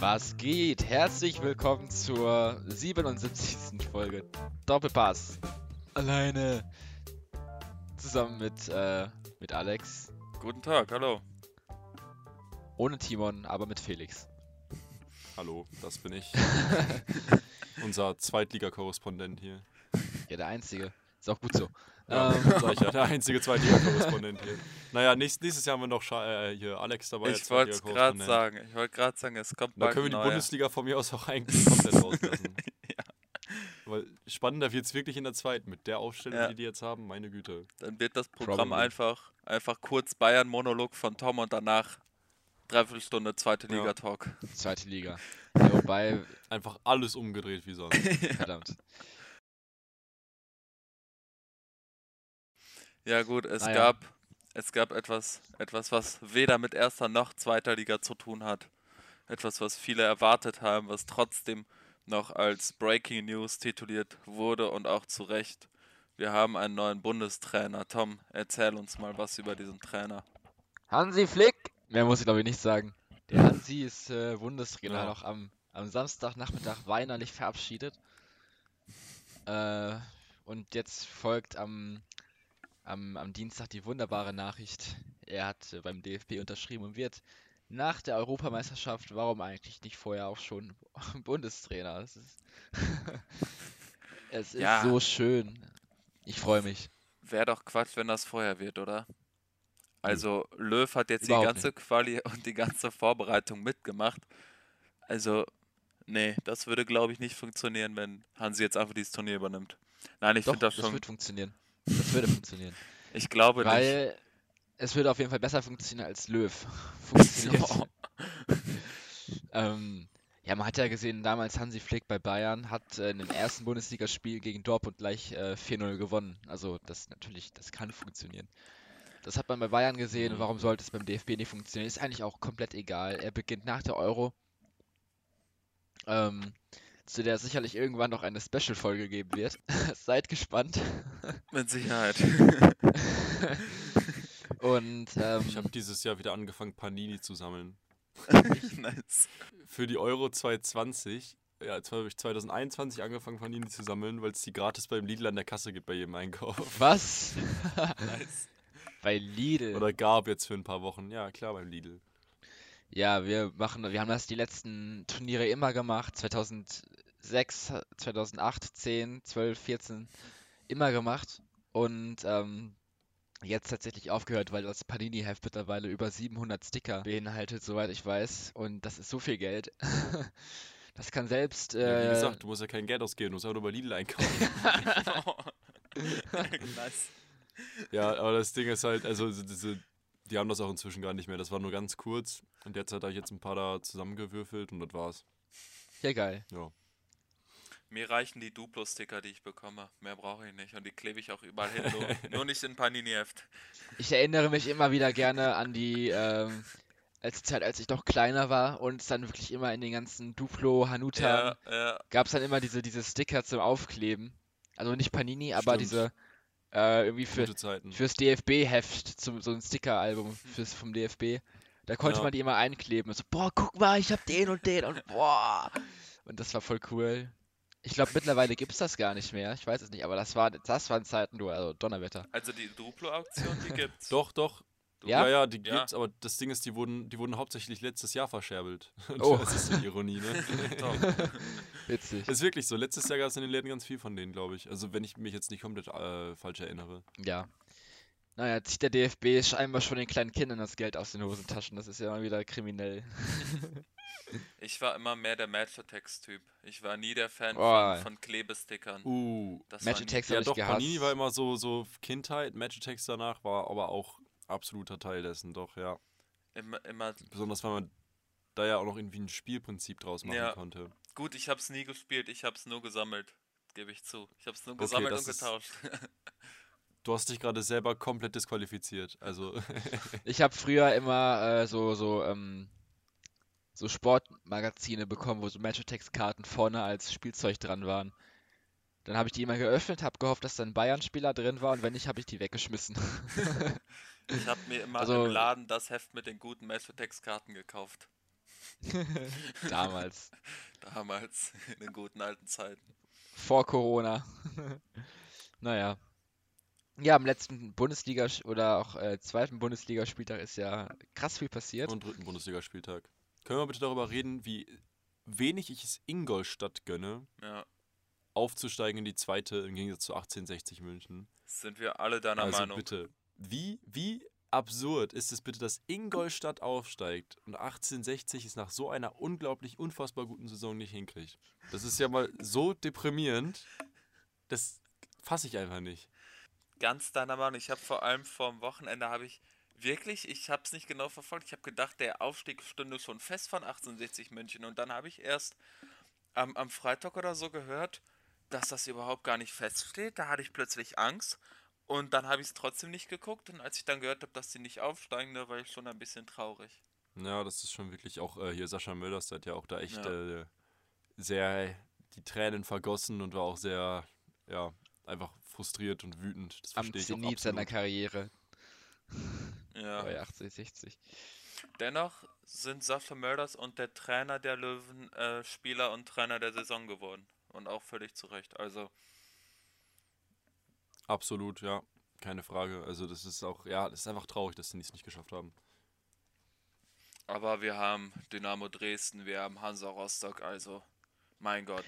Was geht? Herzlich willkommen zur 77. Folge Doppelpass. Alleine. Zusammen mit, äh, mit Alex. Guten Tag, hallo. Ohne Timon, aber mit Felix. Hallo, das bin ich. Unser Zweitliga-Korrespondent hier. Ja, der Einzige. Ist auch gut so. Ja, Ähm, sag ich ja, der einzige Zweitliga-Korrespondent hier. Naja, nächst, nächstes Jahr haben wir noch Scha äh, hier Alex dabei. ich wollte es gerade sagen. Ich wollte gerade sagen, es kommt Da können wir die neuer. Bundesliga von mir aus auch eigentlich komplett rauslassen. Weil spannender wird es wirklich in der zweiten mit der Aufstellung, Ja. die die jetzt haben. Meine Güte. Dann wird das Programm Probably. einfach, einfach kurz Bayern-Monolog von Tom und danach Dreiviertelstunde zweite Ja. Liga-Talk. Zweite Liga. Ja, wobei, Einfach alles umgedreht wie sonst. verdammt. Ja gut, es Ah, ja. gab es gab etwas, etwas, was weder mit erster noch zweiter Liga zu tun hat. Etwas, was viele erwartet haben, was trotzdem noch als Breaking News tituliert wurde und auch zu Recht. Wir haben einen neuen Bundestrainer. Tom, erzähl uns mal was über diesen Trainer. Hansi Flick! Mehr muss ich glaube ich nicht sagen. Der Hansi ist äh, Bundestrainer Ja. noch am, am Samstagnachmittag weinerlich verabschiedet. Äh, und jetzt folgt am, am, am Dienstag die wunderbare Nachricht. Er hat äh, beim DFB unterschrieben und wird nach der Europameisterschaft, warum eigentlich nicht vorher auch schon Bundestrainer? Es ist, es ist Ja. so schön. Ich freue mich. Wäre doch Quatsch, wenn das vorher wird, oder? Also Löw hat jetzt Überhaupt die ganze Quali und die ganze Vorbereitung mitgemacht. Also, nee, das würde glaube ich nicht funktionieren, wenn Hansi jetzt einfach dieses Turnier übernimmt. Nein, ich finde das das schon. wird funktionieren. Das würde funktionieren. Ich glaube nicht. Weil es würde auf jeden Fall besser funktionieren als Löw. Funktioniert. Oh. ähm, ja, man hat ja gesehen, damals Hansi Flick bei Bayern hat äh, in dem ersten Bundesligaspiel gegen Dortmund gleich äh, 4-0 gewonnen. Also das natürlich, das kann funktionieren. Das hat man bei Bayern gesehen, Mhm. warum sollte es beim DFB nicht funktionieren? Ist eigentlich auch komplett egal. Er beginnt nach der Euro, ähm, zu der sicherlich irgendwann noch eine Special-Folge geben wird. Seid gespannt. Mit Sicherheit. Und ähm, Ich habe dieses Jahr wieder angefangen, Panini zu sammeln. nice. Für die Euro 2020, ja, jetzt habe ich 2021 angefangen, Panini zu sammeln, weil es die gratis beim Lidl an der Kasse gibt bei jedem Einkauf. was? nice. Bei Lidl. Oder gab jetzt für ein paar Wochen. Ja, klar, beim Lidl. Ja, wir machen, wir haben das die letzten Turniere immer gemacht. 2006, 2008, 10, 12, 14 immer gemacht. Und ähm, jetzt tatsächlich aufgehört, weil das Panini-Heft mittlerweile über 700 Sticker beinhaltet, soweit ich weiß. Und das ist so viel Geld. Das kann selbst. Ja, wie Äh, gesagt, du musst ja kein Geld ausgeben, du musst auch nur bei Lidl einkaufen. nice. ja, aber das Ding ist halt, also so diese, die haben das auch inzwischen gar nicht mehr. Das war nur ganz kurz. Und jetzt hat er jetzt ein paar da zusammengewürfelt und das war's. ja, geil. Ja. Mir reichen die Duplo-Sticker, die ich bekomme. Mehr brauche ich nicht. Und die klebe ich auch überall hin. Nur, nur nicht in Panini-Heft. Ich erinnere mich immer wieder gerne an die ähm, als Zeit, als ich noch kleiner war und es dann wirklich immer in den ganzen Duplo, Hanuta Ja, ja. gab es dann immer diese, diese Sticker zum Aufkleben. Also nicht Panini, aber Stimmt. diese äh, irgendwie für, fürs DFB-Heft, zum, so ein Sticker-Album fürs, vom DFB. Da konnte Ja. man die immer einkleben. Und so, boah, guck mal, ich hab den und den und boah. Und das war voll cool. Ich glaube, mittlerweile gibt es das gar nicht mehr. Ich weiß es nicht, aber das, war, das waren Zeiten, du, also Donnerwetter. Also die Duplo-Auktion, die gibt's. Doch, doch. Ja? Ja, ja, die Ja. gibt's, aber das Ding ist, die wurden, die wurden hauptsächlich letztes Jahr verscherbelt. Und Oh. Das ist die Ironie, ne? Witzig. ist wirklich so. Letztes Jahr gab es in den Läden ganz viel von denen, glaube ich. Also wenn ich mich jetzt nicht komplett äh, falsch erinnere. Ja. Naja, zieht der DFB scheinbar schon den kleinen Kindern das Geld aus den Hosentaschen. Das ist ja mal wieder kriminell. Ich war immer mehr der Match-Attacks-Typ. Ich war nie der Fan Boah. von, von Klebestickern. Uh. Das war Match Attacks Ja, habe ich doch, gehasst. Panini war immer so, so Kindheit. Match Attacks danach war aber auch absoluter Teil dessen, doch, ja. Immer, immer. Besonders weil man da ja auch noch irgendwie ein Spielprinzip draus machen Ja. konnte. Gut, ich hab's nie gespielt, ich hab's nur gesammelt. Gebe ich zu. Ich hab's nur Okay, gesammelt und getauscht. Du hast dich gerade selber komplett disqualifiziert. Also, Ich habe früher immer äh, so, so, ähm, so Sportmagazine bekommen, wo so Match-Attacks-Karten vorne als Spielzeug dran waren. Dann habe ich die immer geöffnet, habe gehofft, dass da ein Bayern-Spieler drin war und wenn nicht, habe ich die weggeschmissen. Ich habe mir immer Also- im Laden das Heft mit den guten Match-Attacks-Karten gekauft. Damals. Damals, in den guten alten Zeiten. Vor Corona. naja. Ja, am letzten Bundesliga- oder auch äh, zweiten Bundesligaspieltag ist ja krass viel passiert. Und dritten Bundesligaspieltag. Können wir bitte darüber reden, wie wenig ich es Ingolstadt gönne, Ja, aufzusteigen in die zweite im Gegensatz zu 1860 München? sind wir alle deiner also Meinung. bitte, wie, wie absurd ist es bitte, dass Ingolstadt aufsteigt und 1860 es nach so einer unglaublich unfassbar guten Saison nicht hinkriegt? Das ist ja mal so deprimierend, das fasse ich einfach nicht. Ganz deiner Meinung. Ich habe vor allem vorm Wochenende habe ich wirklich, ich habe es nicht genau verfolgt. Ich habe gedacht, der Aufstieg stünde schon fest von 1860 München und dann habe ich erst am, am Freitag oder so gehört, dass das überhaupt gar nicht feststeht. Da hatte ich plötzlich Angst und dann habe ich es trotzdem nicht geguckt und als ich dann gehört habe, dass die nicht aufsteigen, da war ich schon ein bisschen traurig. Ja, das ist schon wirklich auch äh, hier Sascha Mölders, der hat ja auch da echt Ja. äh, sehr die Tränen vergossen und war auch sehr, ja, einfach frustriert und wütend. Das Am verstehe ich auch Zenit seiner. Karriere Ja. bei 1860. Dennoch sind Sascha Mölders und der Trainer der Löwen äh, Spieler und Trainer der Saison geworden. Und auch völlig zu Recht. Also, Absolut, ja, keine Frage. Also das ist auch, ja, das ist einfach traurig, dass sie es nicht geschafft haben. aber wir haben Dynamo Dresden, wir haben Hansa Rostock, also, mein Gott.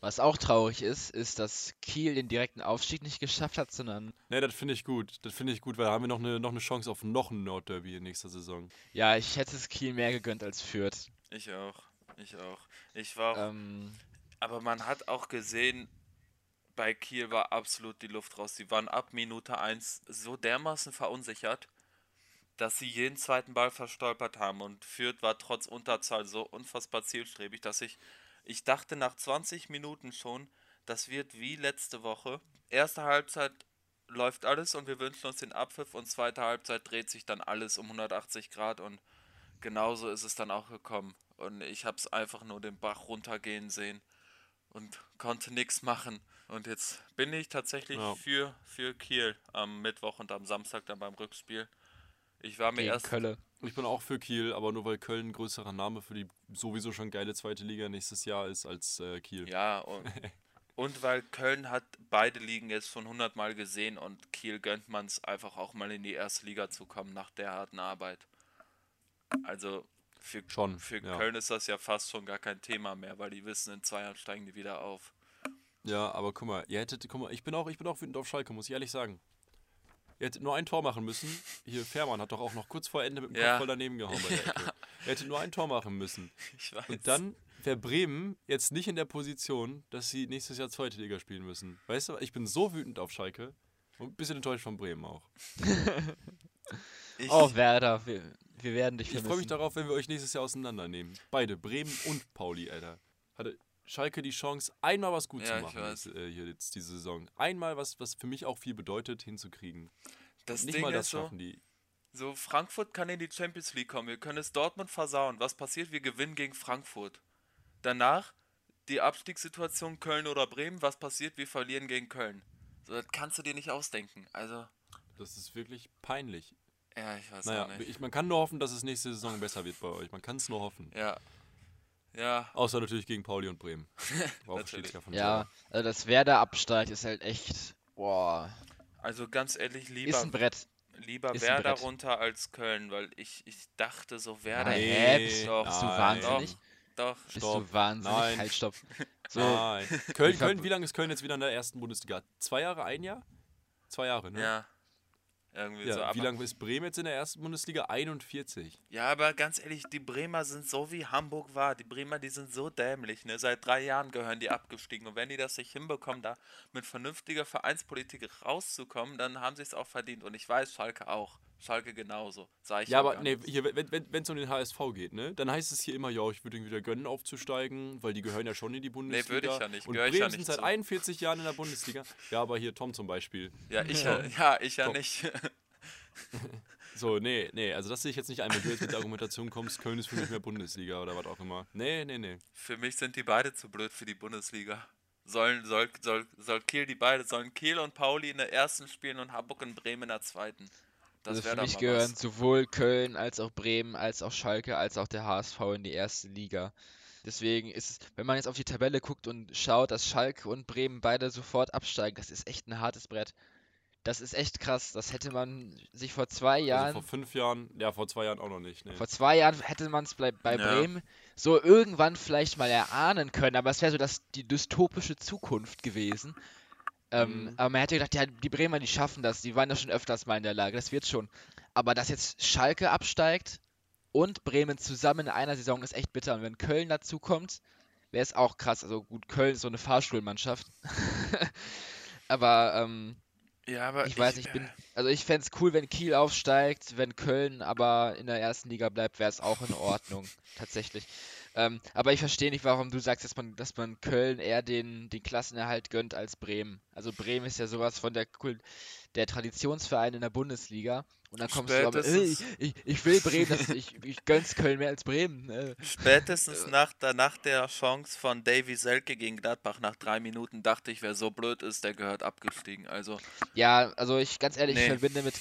Was auch traurig ist, ist, dass Kiel den direkten Aufstieg nicht geschafft hat, sondern Ne, das finde ich gut. Das finde ich gut, weil da haben wir noch eine, noch eine Chance auf noch ein Nordderby in nächster Saison. ja, ich hätte es Kiel mehr gegönnt als Fürth. Ich auch. Ich auch. Ich war auch, Ähm, aber man hat auch gesehen, bei Kiel war absolut die Luft raus. Sie waren ab Minute 1 so dermaßen verunsichert, dass sie jeden zweiten Ball verstolpert haben. Und Fürth war trotz Unterzahl so unfassbar zielstrebig, dass ich, ich dachte nach 20 Minuten schon, das wird wie letzte Woche. Erste Halbzeit läuft alles und wir wünschen uns den Abpfiff und zweite Halbzeit dreht sich dann alles um 180 Grad und genauso ist es dann auch gekommen. Und ich habe es einfach nur den Bach runtergehen sehen und konnte nichts machen. Und jetzt bin ich tatsächlich Ja. für, für Kiel am Mittwoch und am Samstag dann beim Rückspiel. Ich war mir gegen erst Kölle. Ich bin auch für Kiel, aber nur weil Köln ein größerer Name für die sowieso schon geile zweite Liga nächstes Jahr ist als äh, Kiel. Ja, und, und weil Köln hat beide Ligen jetzt schon hundertmal gesehen und Kiel gönnt man es einfach auch mal in die erste Liga zu kommen nach der harten Arbeit. Also für, Schon, für ja. Köln ist das ja fast schon gar kein Thema mehr, weil die wissen, in zwei Jahren steigen die wieder auf. Ja, aber guck mal, ihr hättet, guck mal, ich bin auch, ich bin auch wütend auf Schalke, muss ich ehrlich sagen. Ihr hättet nur ein Tor machen müssen. Hier, Fährmann hat doch auch noch kurz vor Ende mit dem Ja. Kopf voll daneben gehauen bei der Ecke. Ihr hättet nur ein Tor machen müssen. Ich weiß. Und dann wäre Bremen jetzt nicht in der Position, dass sie nächstes Jahr zweite Liga spielen müssen. Weißt du, ich bin so wütend auf Schalke. Und ein bisschen enttäuscht von Bremen auch. ich, Oh, Werder, wir, wir werden dich Ich freue mich vermissen. darauf, wenn wir euch nächstes Jahr auseinandernehmen. Beide, Bremen und Pauli, Alter. Hatte Schalke die Chance, einmal was gut Ja, zu machen jetzt, äh, hier jetzt diese Saison. Einmal was, was für mich auch viel bedeutet, hinzukriegen. das Nicht Ding mal das ist so, schaffen die. so, Frankfurt kann in die Champions League kommen. Wir können es Dortmund versauen. Was passiert? Wir gewinnen gegen Frankfurt. Danach die Abstiegssituation Köln oder Bremen. Was passiert? Wir verlieren gegen Köln. So, das kannst du dir nicht ausdenken. Also, Das ist wirklich peinlich. ja, ich weiß Naja, nicht. ich, man kann nur hoffen, dass es nächste Saison besser wird bei euch. Man kann es nur hoffen. Ja. Ja, Außer natürlich gegen Pauli und Bremen. Steht's ja von Ja, selber. also das Werder-Absteig ist halt echt, boah, also ganz ehrlich, ist lieber, ein Brett. lieber ist ein Werder Brett. runter als Köln, weil ich, ich dachte so, Werder. Nein, bist, doch, bist du wahnsinnig? Doch, Bist Stopp. du wahnsinnig? Nein. Halt, stopp. So, Nein. Köln, Köln, wie lange ist Köln jetzt wieder in der ersten Bundesliga? Zwei Jahre, ein Jahr? Zwei Jahre, ne? ja. Irgendwie Ja, so. wie lange ist Bremen jetzt in der ersten Bundesliga? 41. ja, aber ganz ehrlich, die Bremer sind so wie Hamburg war. Die Bremer, die sind so dämlich. Ne? Seit drei Jahren gehören die abgestiegen. Und wenn die das nicht hinbekommen, da mit vernünftiger Vereinspolitik rauszukommen, dann haben sie es auch verdient. Und ich weiß, Schalke auch. Schalke genauso. Sag ich Ja, aber nee, hier, wenn es um den HSV geht, ne, dann heißt es hier immer, ja, ich würde ihnen wieder gönnen, aufzusteigen, weil die gehören ja schon in die Bundesliga. würde ich ja nicht, Und gehöre ich Bremen ja sind nicht seit zu. 41 Jahren in der Bundesliga. Ja, aber hier Tom zum Beispiel. Ja, ich ja, ja, ich ja nicht. So, nee, nee, also das sehe ich jetzt nicht ein, wenn du jetzt mit der Argumentation kommst, Köln ist für mich mehr Bundesliga oder was auch immer. Nee, nee, nee. Für mich sind die beide zu blöd für die Bundesliga. Sollen, soll, soll, soll Kiel die beide, sollen Kiel und Pauli in der ersten spielen und Hamburg und Bremen in der zweiten. Das also für mich mal gehören was. sowohl Köln als auch Bremen, als auch Schalke, als auch der HSV in die erste Liga. Deswegen ist es, wenn man jetzt auf die Tabelle guckt und schaut, dass Schalke und Bremen beide sofort absteigen, das ist echt ein hartes Brett. Das ist echt krass. Das hätte man sich vor zwei Also Jahren, vor fünf Jahren, ja, vor zwei Jahren auch noch nicht. Nee. vor zwei Jahren hätte man es bei, bei Ja. Bremen so irgendwann vielleicht mal erahnen können, aber es wäre so das, die dystopische Zukunft gewesen. Ähm, Mhm. aber man hätte gedacht, ja, die Bremer, die schaffen das, die waren ja schon öfters mal in der Lage, das wird schon. Aber dass jetzt Schalke absteigt und Bremen zusammen in einer Saison ist echt bitter. Und wenn Köln dazu kommt, wäre es auch krass. Also gut, Köln ist so eine Fahrstuhlmannschaft. aber ähm, Ja, aber ich weiß nicht, ich bin, also ich fände es cool, wenn Kiel aufsteigt, wenn Köln aber in der ersten Liga bleibt, wäre es auch in Ordnung, tatsächlich. Ähm, aber ich verstehe nicht, warum du sagst, dass man, dass man Köln eher den, den Klassenerhalt gönnt als Bremen. Also Bremen ist ja sowas von der der Traditionsverein in der Bundesliga. Und dann kommst du aber, äh, ich, Spätestens- ich, ich will Bremen, das, ich, ich gönn's Köln mehr als Bremen. Äh. Spätestens nach der, nach der Chance von Davy Selke gegen Gladbach nach drei Minuten dachte ich, wer so blöd ist, der gehört abgestiegen. Also, Ja, also ich ganz ehrlich, ich Nee. verbinde mit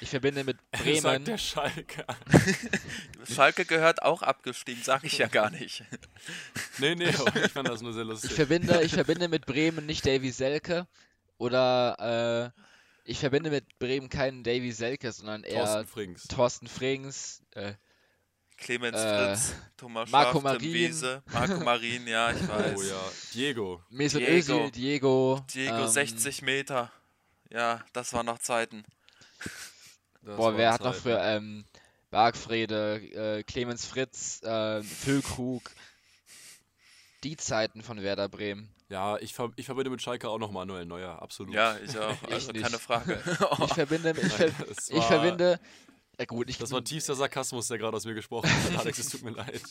ich verbinde mit Sagt Bremen. der Schalke. Schalke gehört auch abgestiegen, sag ich ja gar nicht. nee, nee, ich fand das nur sehr Ich lustig. verbinde, ich verbinde mit Bremen nicht Davy Selke oder äh, ich verbinde mit Bremen keinen Davy Selke, sondern eher Thorsten Frings. Thorsten Frings. Äh, Clemens Äh, Fritz, Thomas Marco Marin. Wiese, Marco Marin, ja, ich weiß. Oh ja, Diego. Mesut Diego. Özil, Diego. Diego, ähm, 60 Meter. Ja, das waren noch Zeiten. Das Boah, wer hat Zeit. noch für ähm, Bargfrede, äh, Clemens Fritz, äh, Füllkrug. Die Zeiten von Werder Bremen. Ja, ich, ver ich verbinde mit Schalke auch noch Manuel Neuer, absolut. Ja, ich auch. Ich Also nicht. keine Frage. Ich verbinde, ich, ver Das ich war- verbinde. Ja gut, ich, Das war tiefster Sarkasmus, der gerade aus mir gesprochen hat. Alex, es tut mir leid.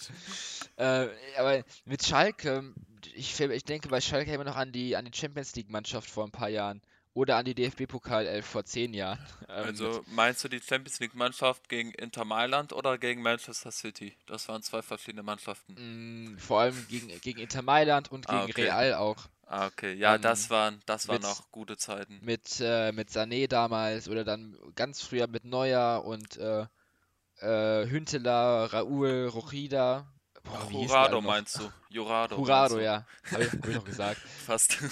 Äh, aber mit Schalke, ich, ich denke bei Schalke immer noch an die, an die Champions League-Mannschaft vor ein paar Jahren. Oder an die DFB-Pokal 11 vor zehn Jahren. Ähm, Also meinst du die Champions League Mannschaft gegen Inter Mailand oder gegen Manchester City? Das waren zwei verschiedene Mannschaften. mh, vor allem gegen, gegen Inter Mailand und gegen Ah, okay. Real auch. Ah, okay. Ja, Ähm, das waren, das waren mit- noch gute Zeiten. Mit, äh, mit Sané damals oder dann ganz früher mit Neuer und äh, äh, Hünteler, Raúl, Rochida. Boah, Jurado meinst du? Jurado. Jurado, ja. Habe ich, hab ich noch gesagt. Fast.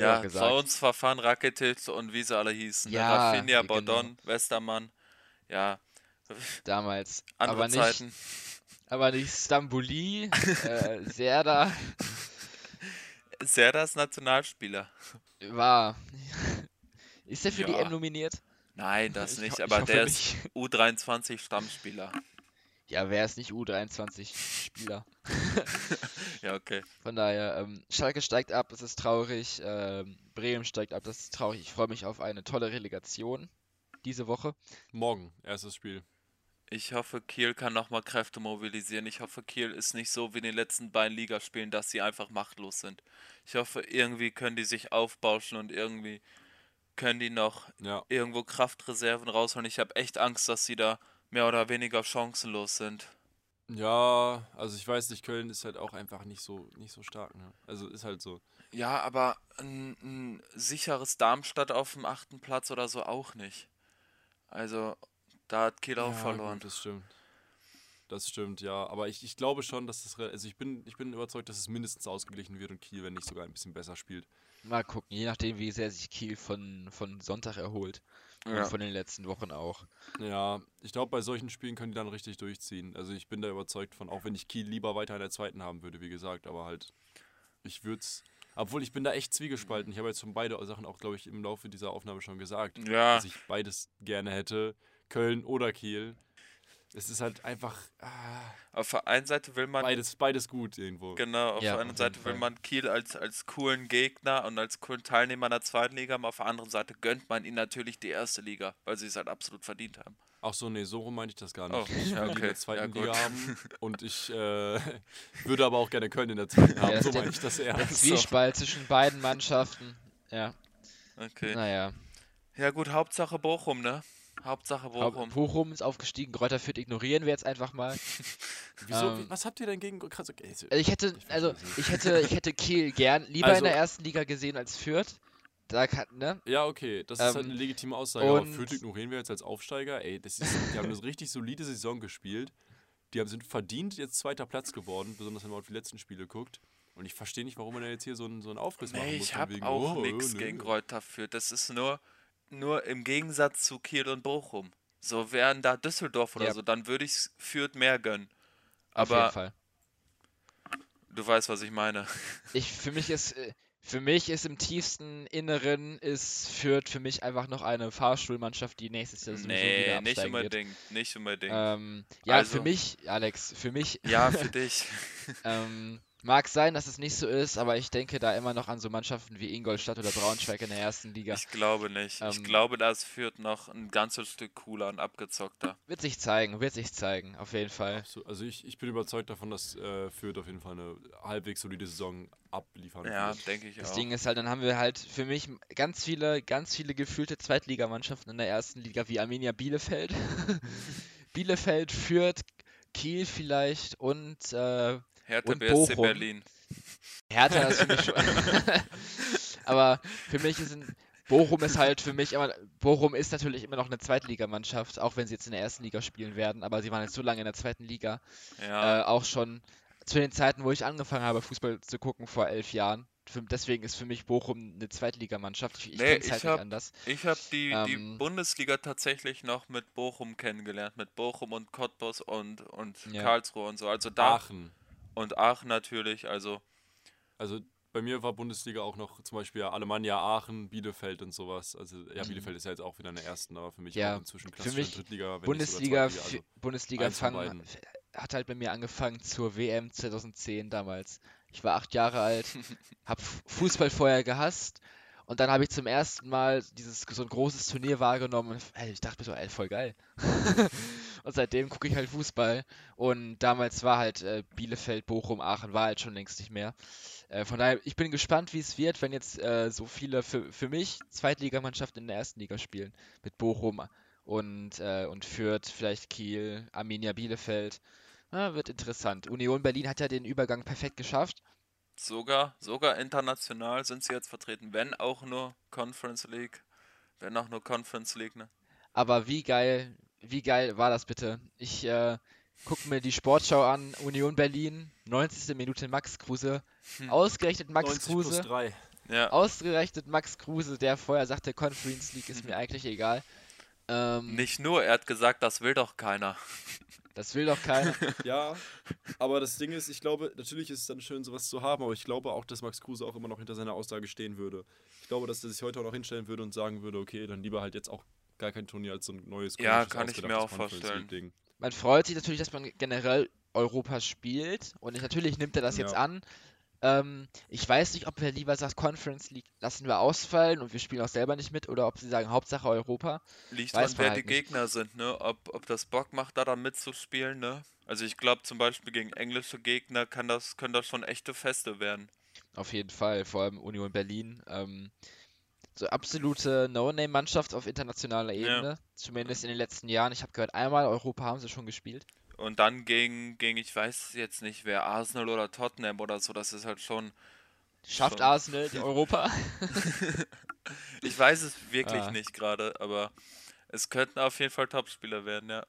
ja, bei uns Verfahren Rakitic und wie sie alle hießen. ne? Ja, Rafinha, genau. Bordon, Westermann. Ja, Damals. andere aber nicht, Zeiten. aber nicht Stambuli, äh, Serda. Serdas Nationalspieler. War. Ist der für die Ja. M nominiert? Nein, das Ich nicht, ich aber der nicht. ist U23 Stammspieler. Ja, wer ist nicht U23-Spieler? Ja, okay. Von daher, ähm, Schalke steigt ab, das ist traurig. Ähm, Bremen steigt ab, das ist traurig. Ich freue mich auf eine tolle Relegation diese Woche. Morgen, erstes Spiel. Ich hoffe, Kiel kann nochmal Kräfte mobilisieren. Ich hoffe, Kiel ist nicht so wie in den letzten beiden Ligaspielen, dass sie einfach machtlos sind. Ich hoffe, irgendwie können die sich aufbauschen und irgendwie können die noch Ja, irgendwo Kraftreserven rausholen. Ich habe echt Angst, dass sie da mehr oder weniger chancenlos sind. ja, also ich weiß nicht, Köln ist halt auch einfach nicht so, nicht so stark. Ne? Also ist halt so. Ja, aber ein, ein sicheres Darmstadt auf dem achten Platz oder so auch nicht. Also, da hat Kiel auch ja, verloren. Gut, das stimmt. Das stimmt, ja. Aber ich, ich glaube schon, dass das. Also ich bin, ich bin überzeugt, dass es mindestens ausgeglichen wird und Kiel, wenn nicht sogar ein bisschen besser spielt. Mal gucken, je nachdem, wie sehr sich Kiel von, von Sonntag erholt. Ja. Und von den letzten Wochen auch. Ja, ich glaube, bei solchen Spielen können die dann richtig durchziehen. Also ich bin da überzeugt von, auch wenn ich Kiel lieber weiter in der zweiten haben würde, wie gesagt, aber halt, ich würde es. Obwohl ich bin da echt zwiegespalten. Ich habe jetzt schon beide Sachen auch, glaube ich, im Laufe dieser Aufnahme schon gesagt. Ja. Dass ich beides gerne hätte. Köln oder Kiel. Es ist halt einfach ah, Auf der einen Seite will man beides, beides gut irgendwo. Genau, auf Ja, der einen Seite will man Kiel als, als coolen Gegner und als coolen Teilnehmer in der zweiten Liga haben, auf der anderen Seite gönnt man ihnen natürlich die erste Liga, weil sie es halt absolut verdient haben. Ach so, nee, so rum meinte ich das gar nicht. Oh, ich will die in okay. der zweiten Ja. Liga haben und ich äh, würde aber auch gerne Köln in der zweiten haben. Ja, so meine ich das eher. Der Zwiespalt zwischen beiden Mannschaften. Ja, Okay. naja. Ja gut, Hauptsache Bochum, ne? Hauptsache Bochum. Bochum. Ist aufgestiegen, Kräuter Fürth ignorieren wir jetzt einfach mal. Wieso? Ähm, was habt ihr denn gegen krass, okay, Also ich hätte, also ich hätte, ich hätte Kiel gern lieber in Also- der ersten Liga gesehen als Fürth. da kann, ne? Ja, okay, das ist halt Ähm, eine legitime Aussage. Aber Fürth ignorieren wir jetzt als Aufsteiger. Ey, das ist, die haben eine richtig solide Saison gespielt. Die haben, sind verdient jetzt zweiter Platz geworden, besonders wenn man auf die letzten Spiele guckt. Und ich verstehe nicht, warum man da jetzt hier so einen, so einen Aufriss machen Nee, muss. ich habe auch oh, nichts oh, gegen. Kräuter Fürth. Das ist nur, nur im Gegensatz zu Kiel und Bochum. So wären da Düsseldorf oder Ja. so, dann würde ich Fürth mehr gönnen. Auf jeden Aber Fall. du weißt, was ich meine. Ich, für mich ist, äh, für mich ist im tiefsten Inneren ist Fürth für mich einfach noch eine Fahrstuhlmannschaft, die nächstes Jahr sowieso wieder Nee, nicht absteigen wird. unbedingt. Nicht unbedingt. Ähm, ja, Also- für mich, Alex, für mich Ja, für dich. ähm, mag sein, dass es nicht so ist, aber ich denke da immer noch an so Mannschaften wie Ingolstadt oder Braunschweig in der ersten Liga. Ich glaube nicht. ich Ähm, glaube, das Fürth noch ein ganzes Stück cooler und abgezockter. Wird sich zeigen, wird sich zeigen, auf jeden Fall. Absolut. Also ich, ich bin überzeugt davon, dass äh, Fürth auf jeden Fall eine halbwegs solide Saison abliefern Ja, wird. denke ich Das auch. Ding ist halt, dann haben wir halt für mich ganz viele, ganz viele gefühlte Zweitligamannschaften in der ersten Liga, wie Arminia Bielefeld. Bielefeld, Fürth, Kiel vielleicht und äh, Hertha und BSC Bochum. Berlin. Hertha ist für mich schon. Aber für mich ist ein, Bochum ist halt für mich immer. Bochum ist natürlich immer noch eine Zweitligamannschaft, auch wenn sie jetzt in der ersten Liga spielen werden, aber sie waren jetzt so lange in der zweiten Liga. Ja, Äh, auch schon zu den Zeiten, wo ich angefangen habe, Fußball zu gucken, vor elf Jahren. Für, deswegen ist für mich Bochum eine Zweitligamannschaft. Ich, ich Nee, kenne es halt ich nicht hab- anders. ich habe die, die ähm, Bundesliga tatsächlich noch mit Bochum kennengelernt. Mit Bochum und Cottbus und, und Ja. Karlsruhe und so. Also da Aachen. Und Aachen natürlich. Also Also bei mir war Bundesliga auch noch zum Beispiel Alemannia Aachen, Bielefeld und sowas. Also ja, Mhm. Bielefeld ist ja jetzt auch wieder in der ersten, aber für mich Ja, auch inzwischen für klassisch mich Drittliga, wenn nicht Bundesliga, Zweitliga. Bundesliga fang, hat halt bei mir angefangen zur WM 2010 damals. Ich war acht Jahre alt, habe Fußball vorher gehasst und dann habe ich zum ersten Mal dieses so ein großes Turnier wahrgenommen und ey, ich dachte mir so, ey, voll geil. und seitdem gucke ich halt Fußball und damals war halt äh, Bielefeld, Bochum, Aachen war halt schon längst nicht mehr. Äh, von daher, ich bin gespannt, wie es wird, wenn jetzt äh, so viele für, für mich Zweitligamannschaften in der ersten Liga spielen. Mit Bochum und, äh, und Fürth, vielleicht Kiel, Arminia Bielefeld. Ja, wird interessant. Union Berlin hat ja den Übergang perfekt geschafft. sogar, sogar international sind sie jetzt vertreten. Wenn auch nur Conference League. Wenn auch nur Conference League, ne? Aber wie geil, wie geil war das bitte? Ich äh, gucke mir die Sportschau an, Union Berlin, 90. Minute Max Kruse. Hm. Ausgerechnet Max 90 plus Kruse. 3. Ja. Ausgerechnet Max Kruse, der vorher sagte, Conference League ist mir eigentlich egal. Ähm, Nicht nur, er hat gesagt, das will doch keiner. Das will doch keiner. Ja, aber das Ding ist, ich glaube, natürlich ist es dann schön, sowas zu haben, aber ich glaube auch, dass Max Kruse auch immer noch hinter seiner Aussage stehen würde. Ich glaube, dass er sich heute auch noch hinstellen würde und sagen würde, okay, dann lieber halt jetzt auch gar kein Turnier als so ein neues Ja, kann ich mir auch vorstellen. Man freut sich natürlich, dass man generell Europa spielt und ich, natürlich nimmt er das jetzt Ja. an. Ähm, ich weiß nicht, ob er lieber sagt, Conference League lassen wir ausfallen und wir spielen auch selber nicht mit oder ob sie sagen, Hauptsache Europa. Liegt Weiß an, man wer halt die nicht. Gegner sind, ne? Ob, ob das Bock macht, da dann mitzuspielen, ne? Also ich glaube zum Beispiel gegen englische Gegner kann das, können das schon echte Feste werden. Auf jeden Fall, vor allem Union Berlin. Ähm, so absolute No-Name-Mannschaft auf internationaler Ja. Ebene, zumindest in den letzten Jahren. Ich habe gehört, einmal Europa haben sie schon gespielt. Und dann gegen, gegen, ich weiß jetzt nicht, wer Arsenal oder Tottenham oder so, das ist halt schon. Schafft Schon. Arsenal die Europa? Ich weiß es wirklich Ah. nicht gerade, aber es könnten auf jeden Fall Topspieler werden, ja.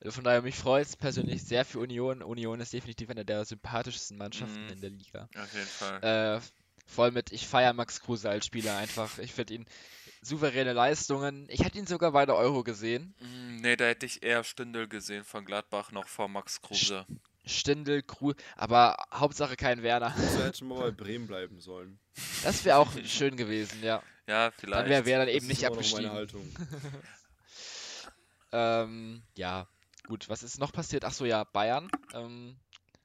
Also von daher, mich freut es persönlich sehr für Union. Union ist definitiv eine der sympathischsten Mannschaften Mhm. in der Liga. Auf jeden Fall. Äh, voll mit, ich feiere Max Kruse als Spieler einfach. Ich finde ihn souveräne Leistungen. Ich hätte ihn sogar bei der Euro gesehen. Mm, Nee, da hätte ich eher Stündel gesehen von Gladbach noch vor Max Kruse. Stindel, Kruse, aber Hauptsache kein Werner. Kruse hätte schon mal bei Bremen bleiben sollen. Das wäre auch schön gewesen, ja. Ja, Dann vielleicht. wäre Werner Das eben ist nicht immer noch abgestiegen. meine Haltung. Ähm, ja, gut, was ist noch passiert? Ach so, ja, Bayern. Ähm,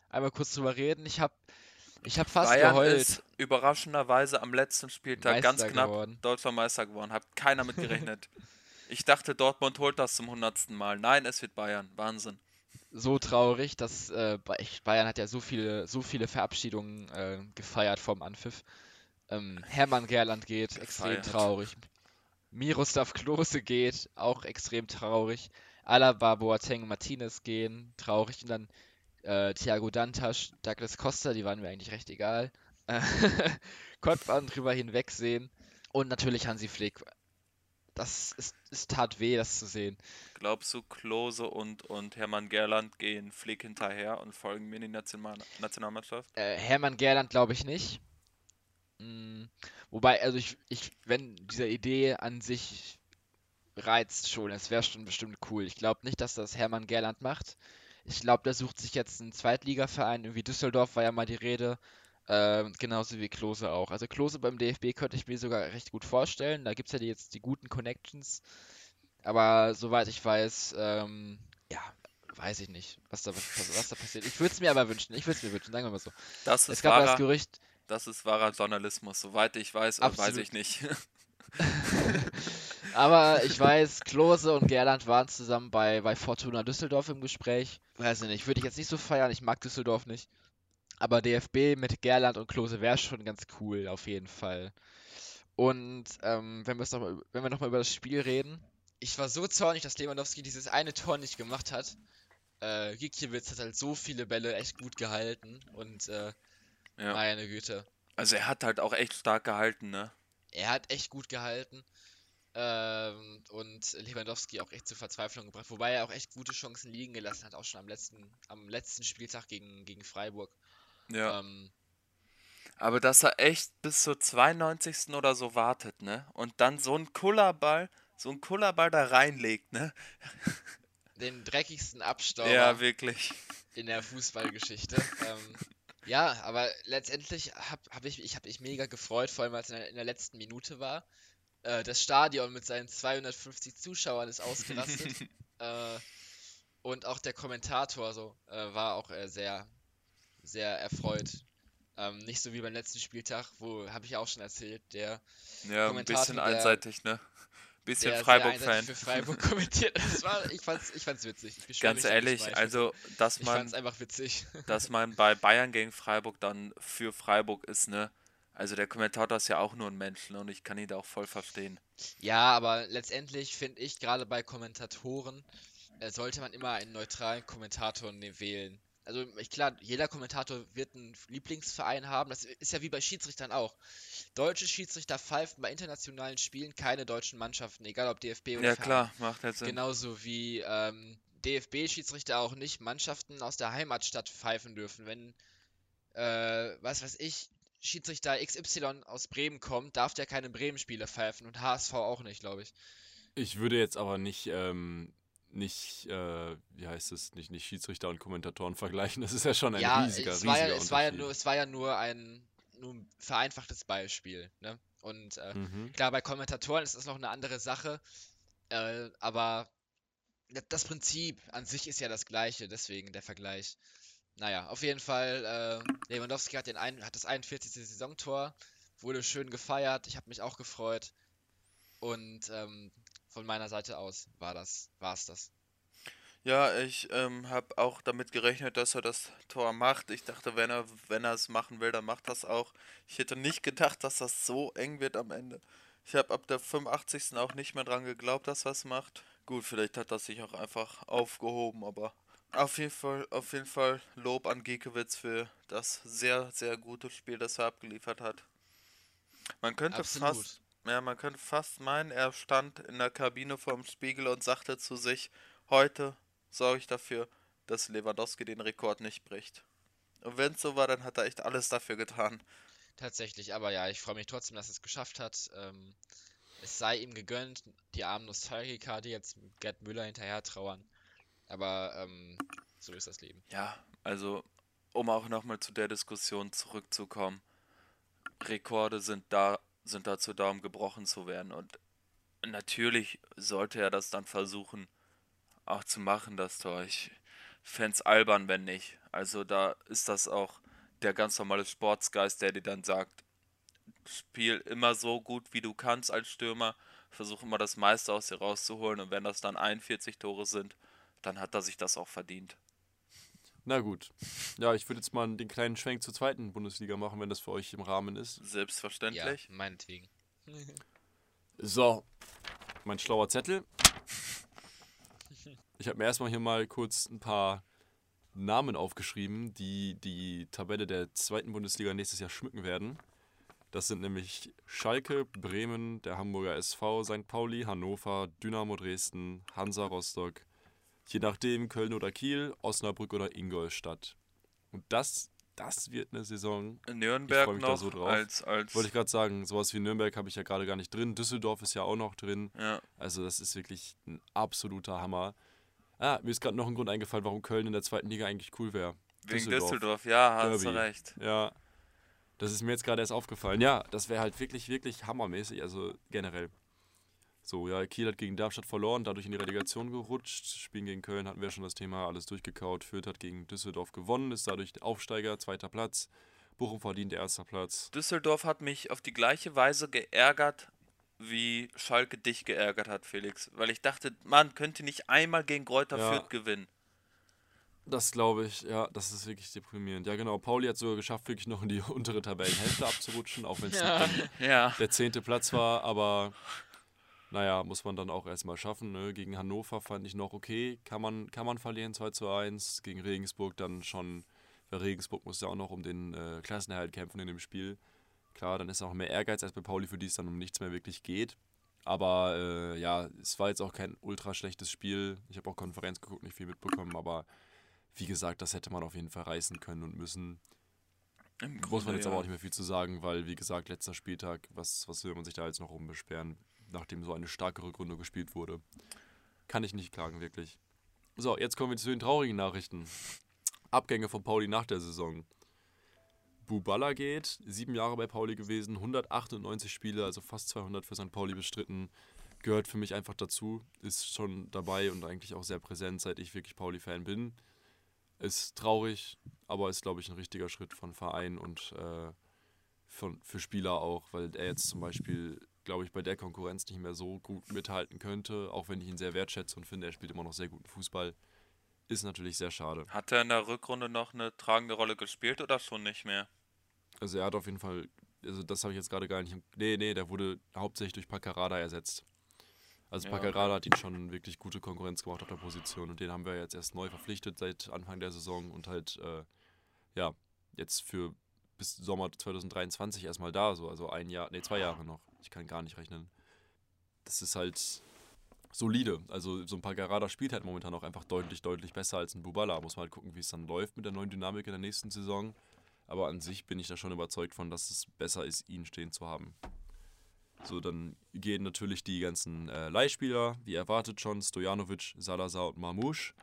einmal kurz drüber reden. Ich habe ich hab fast Bayern geheult. ist überraschenderweise am letzten Spieltag ganz Meister knapp geworden. deutscher Meister geworden. Hat keiner mit gerechnet. ich dachte, Dortmund holt das zum hundertsten Mal. Nein, es wird Bayern. Wahnsinn. so traurig, dass äh, Bayern hat ja so viele, so viele Verabschiedungen äh, gefeiert vom Anpfiff. Ähm, Hermann Gerland geht, extrem Gefeiert. traurig. Miroslav Klose geht, auch extrem traurig. Alaba, Boateng, Martinez gehen, traurig. Und dann äh, Thiago Dantas, Douglas Costa, die waren mir eigentlich recht egal. Äh, Konnte man drüber hinwegsehen. Und natürlich Hansi Flick. Das ist, es tat weh, das zu sehen. Glaubst du, Klose und, und Hermann Gerland gehen Flick hinterher und folgen mir in die National Nationalmannschaft? Äh, Hermann Gerland glaube ich nicht. Mm, wobei, also ich, ich, wenn diese Idee an sich reizt schon, es wäre schon bestimmt cool. Ich glaube nicht, dass das Hermann Gerland macht. Ich glaube, der sucht sich jetzt einen Zweitligaverein, irgendwie Düsseldorf war ja mal die Rede. Äh, genauso wie Klose auch. Also Klose beim DFB könnte ich mir sogar recht gut vorstellen. Da gibt es ja die, jetzt die guten Connections. Aber soweit ich weiß, ähm, ja, weiß ich nicht, was da, was, was da passiert. Ich würde es mir aber wünschen. Ich würde es mir wünschen, sagen wir mal so. Das ist es gab wahrer, das Gerücht. Das ist wahrer Journalismus. Soweit ich weiß, äh, weiß ich nicht. aber ich weiß, Klose und Gerland waren zusammen bei, bei Fortuna Düsseldorf im Gespräch. Weiß ich nicht, würde ich jetzt nicht so feiern. Ich mag Düsseldorf nicht. Aber DFB mit Gerland und Klose wäre schon ganz cool, auf jeden Fall. Und ähm, wenn, noch mal, wenn wir nochmal über das Spiel reden. Ich war so zornig, dass Lewandowski dieses eine Tor nicht gemacht hat. Äh, Gikiewicz hat halt so viele Bälle echt gut gehalten. Und äh, ja. meine Güte. Also er hat halt auch echt stark gehalten, ne? Er hat echt gut gehalten. Ähm, und Lewandowski auch echt zur Verzweiflung gebracht. Wobei er auch echt gute Chancen liegen gelassen hat, auch schon am letzten, am letzten Spieltag gegen, gegen Freiburg. Ja. Ähm, aber dass er echt bis zur 92. oder so wartet, ne? Und dann so ein Kullerball, so ein Kullerball da reinlegt, ne? Den dreckigsten Abstauber. Ja, wirklich. In der Fußballgeschichte. ähm, ja, aber letztendlich habe hab ich, ich, hab ich mega gefreut, vor allem als es in der, letzten Minute war. Äh, das Stadion mit seinen 250 Zuschauern ist ausgerastet. äh, und auch der Kommentator so äh, war auch äh, sehr sehr erfreut. Ähm, nicht so wie beim letzten Spieltag, wo, habe ich auch schon erzählt, der Ja, ein bisschen der, einseitig, ne? Bisschen Freiburg-Fan. für Freiburg kommentiert. Das war, ich fand's, ich fand's witzig. Ich Ganz ehrlich, also, dass man. Ich fand's einfach witzig. Dass man bei Bayern gegen Freiburg dann für Freiburg ist, ne? Also der Kommentator ist ja auch nur ein Mensch ne? und ich kann ihn da auch voll verstehen. Ja, aber letztendlich finde ich, gerade bei Kommentatoren, äh, sollte man immer einen neutralen Kommentator ne, wählen also ich, klar, jeder Kommentator wird einen Lieblingsverein haben. Das ist ja wie bei Schiedsrichtern auch. Deutsche Schiedsrichter pfeifen bei internationalen Spielen keine deutschen Mannschaften, egal ob DFB oder Ja, klar, macht halt Sinn. Genauso wie ähm, DFB-Schiedsrichter auch nicht Mannschaften aus der Heimatstadt pfeifen dürfen. Wenn, äh, was weiß ich, Schiedsrichter XY aus Bremen kommt, darf der keine Bremen-Spiele pfeifen und HSV auch nicht, glaube ich. Ich würde jetzt aber nicht ähm, nicht, äh, wie heißt es, nicht, nicht Schiedsrichter und Kommentatoren vergleichen. Das ist ja schon ein ja, riesiger, es riesiger war ja, es war ja nur, Es war ja nur ein, nur ein vereinfachtes Beispiel. Ne? Und äh, mhm. klar, bei Kommentatoren ist das noch eine andere Sache. Äh, aber das Prinzip an sich ist ja das gleiche, deswegen der Vergleich. Naja, auf jeden Fall, äh, Lewandowski hat, den ein, hat das 41. Saisontor, wurde schön gefeiert, ich habe mich auch gefreut. Und ähm, von meiner Seite aus war das, war es das. Ja, ich ähm, habe auch damit gerechnet, dass er das Tor macht. Ich dachte, wenn er, wenn er es machen will, dann macht das auch. Ich hätte nicht gedacht, dass das so eng wird am Ende. Ich habe ab der 85. auch nicht mehr dran geglaubt, dass er es macht. Gut, vielleicht hat das sich auch einfach aufgehoben, aber auf jeden Fall, auf jeden Fall Lob an Giekewitz für das sehr, sehr gute Spiel, das er abgeliefert hat. Man könnte Absolut. fast ja, man könnte fast meinen, er stand in der Kabine vorm Spiegel und sagte zu sich, heute sorge ich dafür, dass Lewandowski den Rekord nicht bricht. Und wenn es so war, dann hat er echt alles dafür getan. Tatsächlich, aber ja, ich freue mich trotzdem, dass er es geschafft hat. Ähm, es sei ihm gegönnt, die armen Nostalgiker, die jetzt Gerd Müller hinterher trauern. Aber ähm, so ist das Leben. Ja, also um auch nochmal zu der Diskussion zurückzukommen. Rekorde sind da sind dazu da, um gebrochen zu werden. Und natürlich sollte er das dann versuchen, auch zu machen, das Tor. Ich fände albern, wenn nicht. Also da ist das auch der ganz normale Sportsgeist, der dir dann sagt, spiel immer so gut, wie du kannst als Stürmer, versuch immer das meiste aus dir rauszuholen und wenn das dann 41 Tore sind, dann hat er sich das auch verdient. Na gut. Ja, ich würde jetzt mal den kleinen Schwenk zur zweiten Bundesliga machen, wenn das für euch im Rahmen ist. Selbstverständlich. Ja, meinetwegen. so, mein schlauer Zettel. Ich habe mir erstmal hier mal kurz ein paar Namen aufgeschrieben, die die Tabelle der zweiten Bundesliga nächstes Jahr schmücken werden. Das sind nämlich Schalke, Bremen, der Hamburger SV, St. Pauli, Hannover, Dynamo Dresden, Hansa Rostock, je nachdem Köln oder Kiel, Osnabrück oder Ingolstadt. Und das, das wird eine Saison. Nürnberg mich da noch so drauf. als, als Wollte ich gerade sagen, sowas wie Nürnberg habe ich ja gerade gar nicht drin. Düsseldorf ist ja auch noch drin. ja, Also das ist wirklich ein absoluter Hammer. Ah, mir ist gerade noch ein Grund eingefallen, warum Köln in der zweiten Liga eigentlich cool wäre. wegen Düsseldorf. Ja, hast du Derby. recht. Ja. Das ist mir jetzt gerade erst aufgefallen. Ja, das wäre halt wirklich, wirklich hammermäßig, also generell. So, ja, Kiel hat gegen Darmstadt verloren, dadurch in die Relegation gerutscht. Spielen gegen Köln hatten wir schon das Thema, alles durchgekaut. Fürth hat gegen Düsseldorf gewonnen, ist dadurch Aufsteiger, zweiter Platz. Bochum verdient erster Platz. Düsseldorf hat mich auf die gleiche Weise geärgert, wie Schalke dich geärgert hat, Felix. Weil ich dachte, man könnte nicht einmal gegen Greuther Ja. Fürth gewinnen. Das glaube ich, ja, das ist wirklich deprimierend. Ja, genau, Pauli hat sogar geschafft, wirklich noch in die untere Tabellenhälfte abzurutschen, auch wenn es Ja. Ja. der zehnte Platz war, aber naja, muss man dann auch erstmal schaffen. Ne? Gegen Hannover fand ich noch okay, kann man, kann man verlieren 2 zu 1. Gegen Regensburg dann schon, weil Regensburg muss ja auch noch um den äh, Klassenerhalt kämpfen in dem Spiel. Klar, dann ist auch mehr Ehrgeiz als bei Pauli, für die es dann um nichts mehr wirklich geht. Aber äh, ja, es war jetzt auch kein ultra schlechtes Spiel. Ich habe auch Konferenz geguckt, nicht viel mitbekommen, aber wie gesagt, das hätte man auf jeden Fall reißen können und müssen. Im Muss man jetzt ja. aber auch nicht mehr viel zu sagen, weil, wie gesagt, letzter Spieltag, was, was will man sich da jetzt noch rumbeschweren, nachdem so eine starke Rückrunde gespielt wurde. Kann ich nicht klagen, wirklich. So, jetzt kommen wir zu den traurigen Nachrichten. Abgänge von Pauli nach der Saison. Buballa geht, sieben Jahre bei Pauli gewesen, 198 Spiele, also fast 200 für St. Pauli bestritten. Gehört für mich einfach dazu, ist schon dabei und eigentlich auch sehr präsent, seit ich wirklich Pauli-Fan bin. Ist traurig, aber ist, glaube ich, ein richtiger Schritt von Verein und äh, von, für Spieler auch, weil er jetzt zum Beispiel, glaube ich, bei der Konkurrenz nicht mehr so gut mithalten könnte, auch wenn ich ihn sehr wertschätze und finde, er spielt immer noch sehr guten Fußball. Ist natürlich sehr schade. Hat er in der Rückrunde noch eine tragende Rolle gespielt oder schon nicht mehr? Also er hat auf jeden Fall, also das habe ich jetzt gerade gar nicht Nee, nee, der wurde hauptsächlich durch Paccarada ersetzt. Also Ja, Paccarada hat ihn schon wirklich gute Konkurrenz gemacht auf der Position und den haben wir jetzt erst neu verpflichtet seit Anfang der Saison und halt, äh, ja, jetzt für bis Sommer 2023 erstmal da, so, also ein Jahr, nee, zwei Jahre noch. Ich kann gar nicht rechnen. Das ist halt solide. Also so ein Paccarada spielt halt momentan auch einfach deutlich, deutlich besser als ein Bubala. Muss man halt gucken, wie es dann läuft mit der neuen Dynamik in der nächsten Saison. Aber an sich bin ich da schon überzeugt von, dass es besser ist, ihn stehen zu haben. So, dann gehen natürlich die ganzen äh, Leihspieler, wie erwartet schon, Stojanovic, Salazar und Mamouche.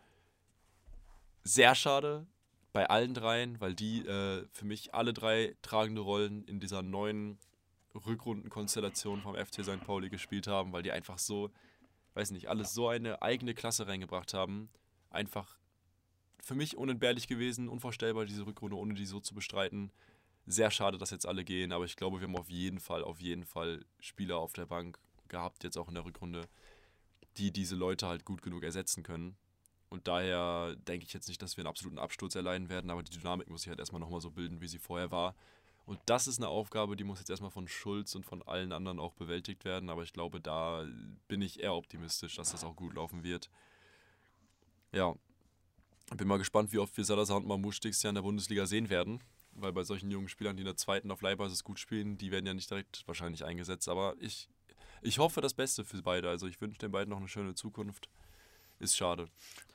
Sehr schade bei allen dreien, weil die äh, für mich alle drei tragende Rollen in dieser neuen Rückrundenkonstellation vom FC St. Pauli gespielt haben, weil die einfach so, weiß nicht, alles so eine eigene Klasse reingebracht haben. Einfach für mich unentbehrlich gewesen, unvorstellbar, diese Rückrunde, ohne die so zu bestreiten. Sehr schade, dass jetzt alle gehen, aber ich glaube, wir haben auf jeden Fall, auf jeden Fall Spieler auf der Bank gehabt, jetzt auch in der Rückrunde, die diese Leute halt gut genug ersetzen können. Und daher denke ich jetzt nicht, dass wir einen absoluten Absturz erleiden werden, aber die Dynamik muss sich halt erstmal nochmal so bilden, wie sie vorher war. Und das ist eine Aufgabe, die muss jetzt erstmal von Schulz und von allen anderen auch bewältigt werden. Aber ich glaube, da bin ich eher optimistisch, dass das auch gut laufen wird. Ja, bin mal gespannt, wie oft wir Salazar und Mamouche nächstes in der Bundesliga sehen werden. Weil bei solchen jungen Spielern, die in der zweiten auf Leihbasis gut spielen, die werden ja nicht direkt wahrscheinlich eingesetzt. Aber ich, ich hoffe das Beste für beide. Also ich wünsche den beiden noch eine schöne Zukunft. Ist schade.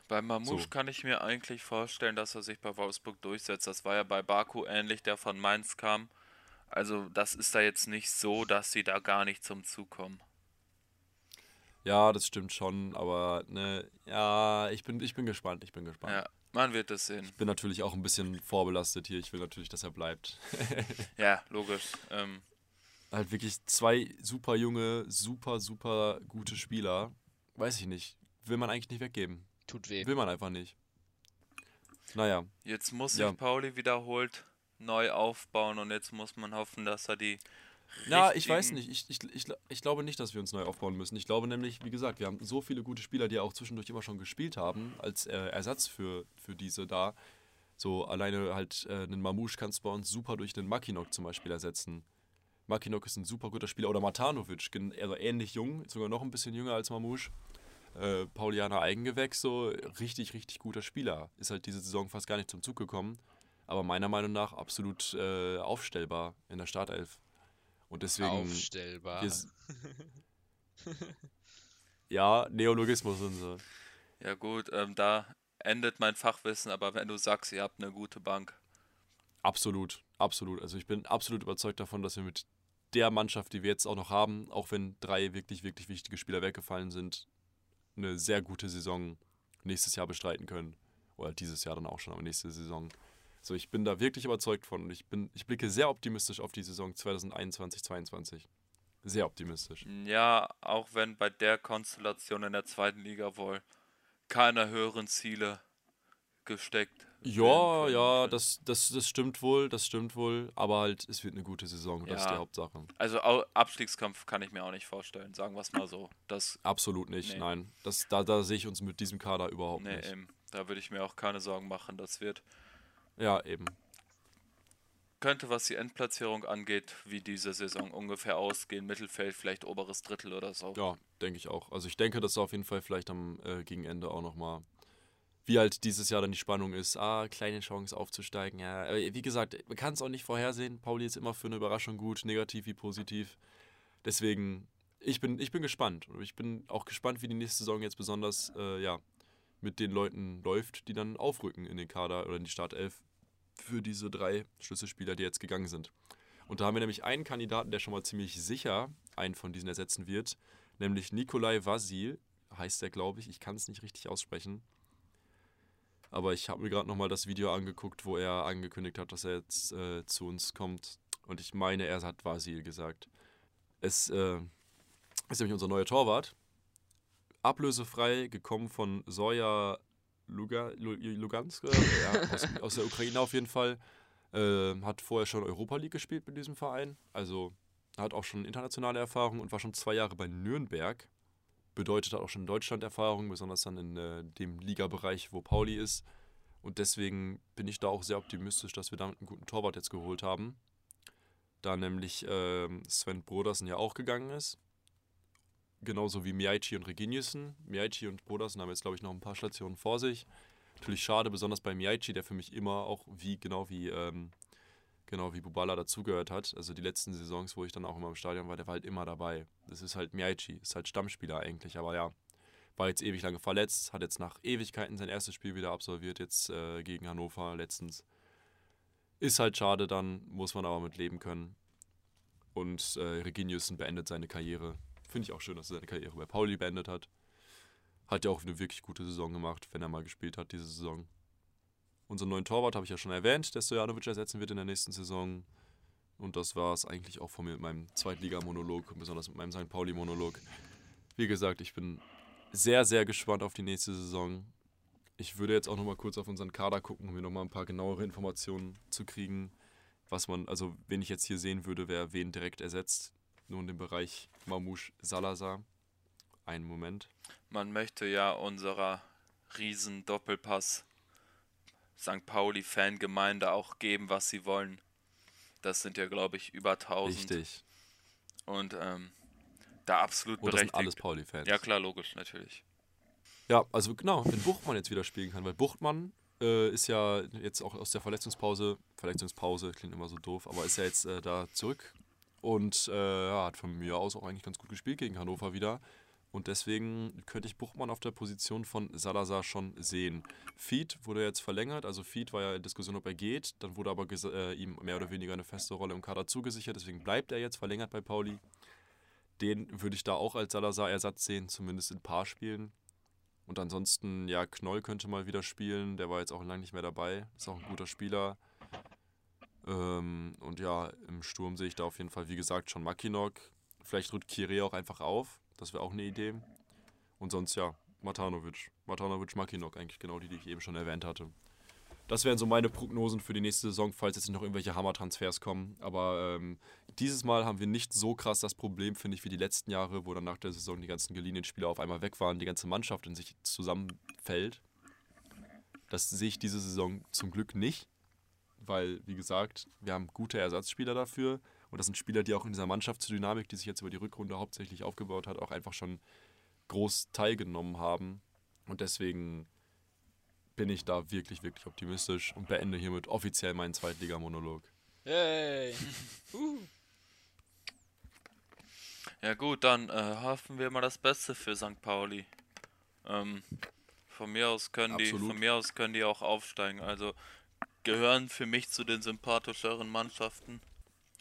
Bei Mamouche So. kann ich mir eigentlich vorstellen, dass er sich bei Wolfsburg durchsetzt. Das war ja bei Baku ähnlich, der von Mainz kam. Also das ist da jetzt nicht so, dass sie da gar nicht zum Zug kommen. Ja, das stimmt schon, aber ne, ja, ich bin, ich bin gespannt, ich bin gespannt. Ja, man wird es sehen. Bin natürlich auch ein bisschen vorbelastet hier. Ich will natürlich, dass er bleibt. Ja, logisch. Ähm, halt wirklich zwei super junge, super, super gute Spieler. Weiß ich nicht. Will man eigentlich nicht weggeben. Tut weh. Will man einfach nicht. Naja, jetzt muss sich Ja. Pauli wiederholt neu aufbauen und jetzt muss man hoffen, dass er die. Na, ich weiß nicht. Ich, ich, ich, ich glaube nicht, dass wir uns neu aufbauen müssen. Ich glaube nämlich, wie gesagt, wir haben so viele gute Spieler, die auch zwischendurch immer schon gespielt haben, als äh, Ersatz für, für diese da. So alleine halt äh, einen Mamouche kannst du bei uns super durch den Makinok zum Beispiel ersetzen. Makinok ist ein super guter Spieler. Oder Matanovic, also ähnlich jung, sogar noch ein bisschen jünger als Mamouche. Äh, Paulianer Eigengewächs, so richtig, richtig guter Spieler. Ist halt diese Saison fast gar nicht zum Zug gekommen. Aber meiner Meinung nach absolut äh, aufstellbar in der Startelf. Und deswegen. Aufstellbar. ja, Neologismus und so. Ja gut, ähm, da endet mein Fachwissen, aber wenn du sagst, ihr habt eine gute Bank, Absolut, absolut. Also ich bin absolut überzeugt davon, dass wir mit der Mannschaft, die wir jetzt auch noch haben, auch wenn drei wirklich, wirklich wichtige Spieler weggefallen sind, eine sehr gute Saison nächstes Jahr bestreiten können. Oder dieses Jahr dann auch schon, aber nächste Saison. So, ich bin da wirklich überzeugt von und ich bin, ich blicke sehr optimistisch auf die Saison 2021, 2022. Sehr optimistisch. ja, auch wenn bei der Konstellation in der zweiten Liga wohl keine höheren Ziele gesteckt Ja, ja, das, das, das stimmt wohl, das stimmt wohl, aber halt, es wird eine gute Saison, das ist Ja. die Hauptsache. Also Abstiegskampf kann ich mir auch nicht vorstellen, sagen wir es mal so. Das, Absolut nicht, Nee. nein. Das, da, da sehe ich uns mit diesem Kader überhaupt nee, nicht. eben, da würde ich mir auch keine Sorgen machen. Das wird, Ja, eben. könnte, was die Endplatzierung angeht, wie diese Saison ungefähr ausgehen. Mittelfeld, vielleicht oberes Drittel oder so. Ja, denke ich auch. Also ich denke, dass auf jeden Fall vielleicht am äh, Gegenende auch nochmal, wie halt dieses Jahr dann die Spannung ist, ah, kleine Chance aufzusteigen. Ja, wie gesagt, man kann es auch nicht vorhersehen. Pauli ist immer für eine Überraschung gut, negativ wie positiv. Deswegen, ich bin, ich bin gespannt. Ich bin auch gespannt, wie die nächste Saison jetzt besonders, äh, ja, mit den Leuten läuft, die dann aufrücken in den Kader oder in die Startelf für diese drei Schlüsselspieler, die jetzt gegangen sind. Und da haben wir nämlich einen Kandidaten, der schon mal ziemlich sicher einen von diesen ersetzen wird, nämlich Nikolai Vasil, heißt er, glaube ich. Ich kann es nicht richtig aussprechen. Aber ich habe mir gerade nochmal das Video angeguckt, wo er angekündigt hat, dass er jetzt äh, zu uns kommt. Und ich meine, er hat Vasil gesagt. Es äh, ist nämlich unser neuer Torwart. Ablösefrei, gekommen von Soja Luga, Lu- Lugansk, äh, ja, aus, aus der Ukraine auf jeden Fall. Ähm, hat vorher schon Europa League gespielt mit diesem Verein. Also hat auch schon internationale Erfahrung und war schon zwei Jahre bei Nürnberg. Bedeutet hat auch schon Deutschland-Erfahrung, besonders dann in äh, dem Ligabereich, wo Pauli ist. Und deswegen bin ich da auch sehr optimistisch, dass wir damit einen guten Torwart jetzt geholt haben. Da nämlich ähm, Sven Brodersen ja auch gegangen ist. Genauso wie Miaichi und Reginiussen. Miaichi und Brodersen haben jetzt, glaube ich, noch ein paar Stationen vor sich. Natürlich schade, besonders bei Miaichi, der für mich immer auch wie, genau wie, ähm, genau wie Bubala dazugehört hat. Also die letzten Saisons, wo ich dann auch immer im Stadion war, der war halt immer dabei. Das ist halt Miaichi, ist halt Stammspieler eigentlich, aber ja. War jetzt ewig lange verletzt, hat jetzt nach Ewigkeiten sein erstes Spiel wieder absolviert, jetzt äh, gegen Hannover letztens. Ist halt schade, dann muss man aber mit leben können. Und äh, Reginiussen beendet seine Karriere. Finde ich auch schön, dass er seine Karriere bei Pauli beendet hat. Hat ja auch eine wirklich gute Saison gemacht, wenn er mal gespielt hat diese Saison. Unseren neuen Torwart habe ich ja schon erwähnt, der Stojanovic ersetzen wird in der nächsten Saison. Und das war es eigentlich auch von mir mit meinem Zweitliga-Monolog, besonders mit meinem St. Pauli-Monolog. Wie gesagt, ich bin sehr, sehr gespannt auf die nächste Saison. Ich würde jetzt auch nochmal kurz auf unseren Kader gucken, um mir nochmal ein paar genauere Informationen zu kriegen. Was man, also wen ich jetzt hier sehen würde, wer wen direkt ersetzt. Nur in dem Bereich Mamouche Salazar. Einen Moment. Man möchte ja unserer riesen Doppelpass St. Pauli-Fangemeinde auch geben, was sie wollen. Das sind ja, glaube ich, über 1000. Richtig. Und ähm, da absolut Und das sind berechtigt. alles Pauli-Fans. ja, klar, logisch, natürlich. Ja, also genau, wenn Buchtmann jetzt wieder spielen kann, weil Buchtmann äh, ist ja jetzt auch aus der Verletzungspause, Verletzungspause klingt immer so doof, aber ist ja jetzt äh, da zurück und äh, ja, hat von mir aus auch eigentlich ganz gut gespielt gegen Hannover wieder. Und deswegen könnte ich Buchmann auf der Position von Salazar schon sehen. Feed wurde jetzt verlängert, also Feed war ja in Diskussion, ob er geht. Dann wurde aber äh, ihm mehr oder weniger eine feste Rolle im Kader zugesichert, deswegen bleibt er jetzt verlängert bei Pauli. Den würde ich da auch als Salazar-Ersatz sehen, zumindest in ein paar Spielen. Und ansonsten, ja, Knoll könnte mal wieder spielen. Der war jetzt auch lange nicht mehr dabei. Ist auch ein guter Spieler. Ähm, und ja, im Sturm sehe ich da auf jeden Fall, wie gesagt, schon Makinok. Vielleicht rückt Kire auch einfach auf. Das wäre auch eine Idee. Und sonst, ja, Matanovic. Matanovic, Makinok, eigentlich genau die, die ich eben schon erwähnt hatte. Das wären so meine Prognosen für die nächste Saison, falls jetzt noch irgendwelche Hammer-Transfers kommen. Aber ähm, dieses Mal haben wir nicht so krass das Problem, finde ich, wie die letzten Jahre, wo dann nach der Saison die ganzen geliehenen Spieler auf einmal weg waren, die ganze Mannschaft in sich zusammenfällt. Das sehe ich diese Saison zum Glück nicht, weil, wie gesagt, wir haben gute Ersatzspieler dafür. Und das sind Spieler, die auch in dieser Mannschaftsdynamik, die sich jetzt über die Rückrunde hauptsächlich aufgebaut hat, auch einfach schon groß teilgenommen haben. Und deswegen bin ich da wirklich, wirklich optimistisch und beende hiermit offiziell meinen Zweitliga-Monolog. Yay! uh. Ja gut, dann äh, hoffen wir mal das Beste für St. Pauli. Ähm, von mir aus können die, von mir aus können die auch aufsteigen. Also gehören für mich zu den sympathischeren Mannschaften.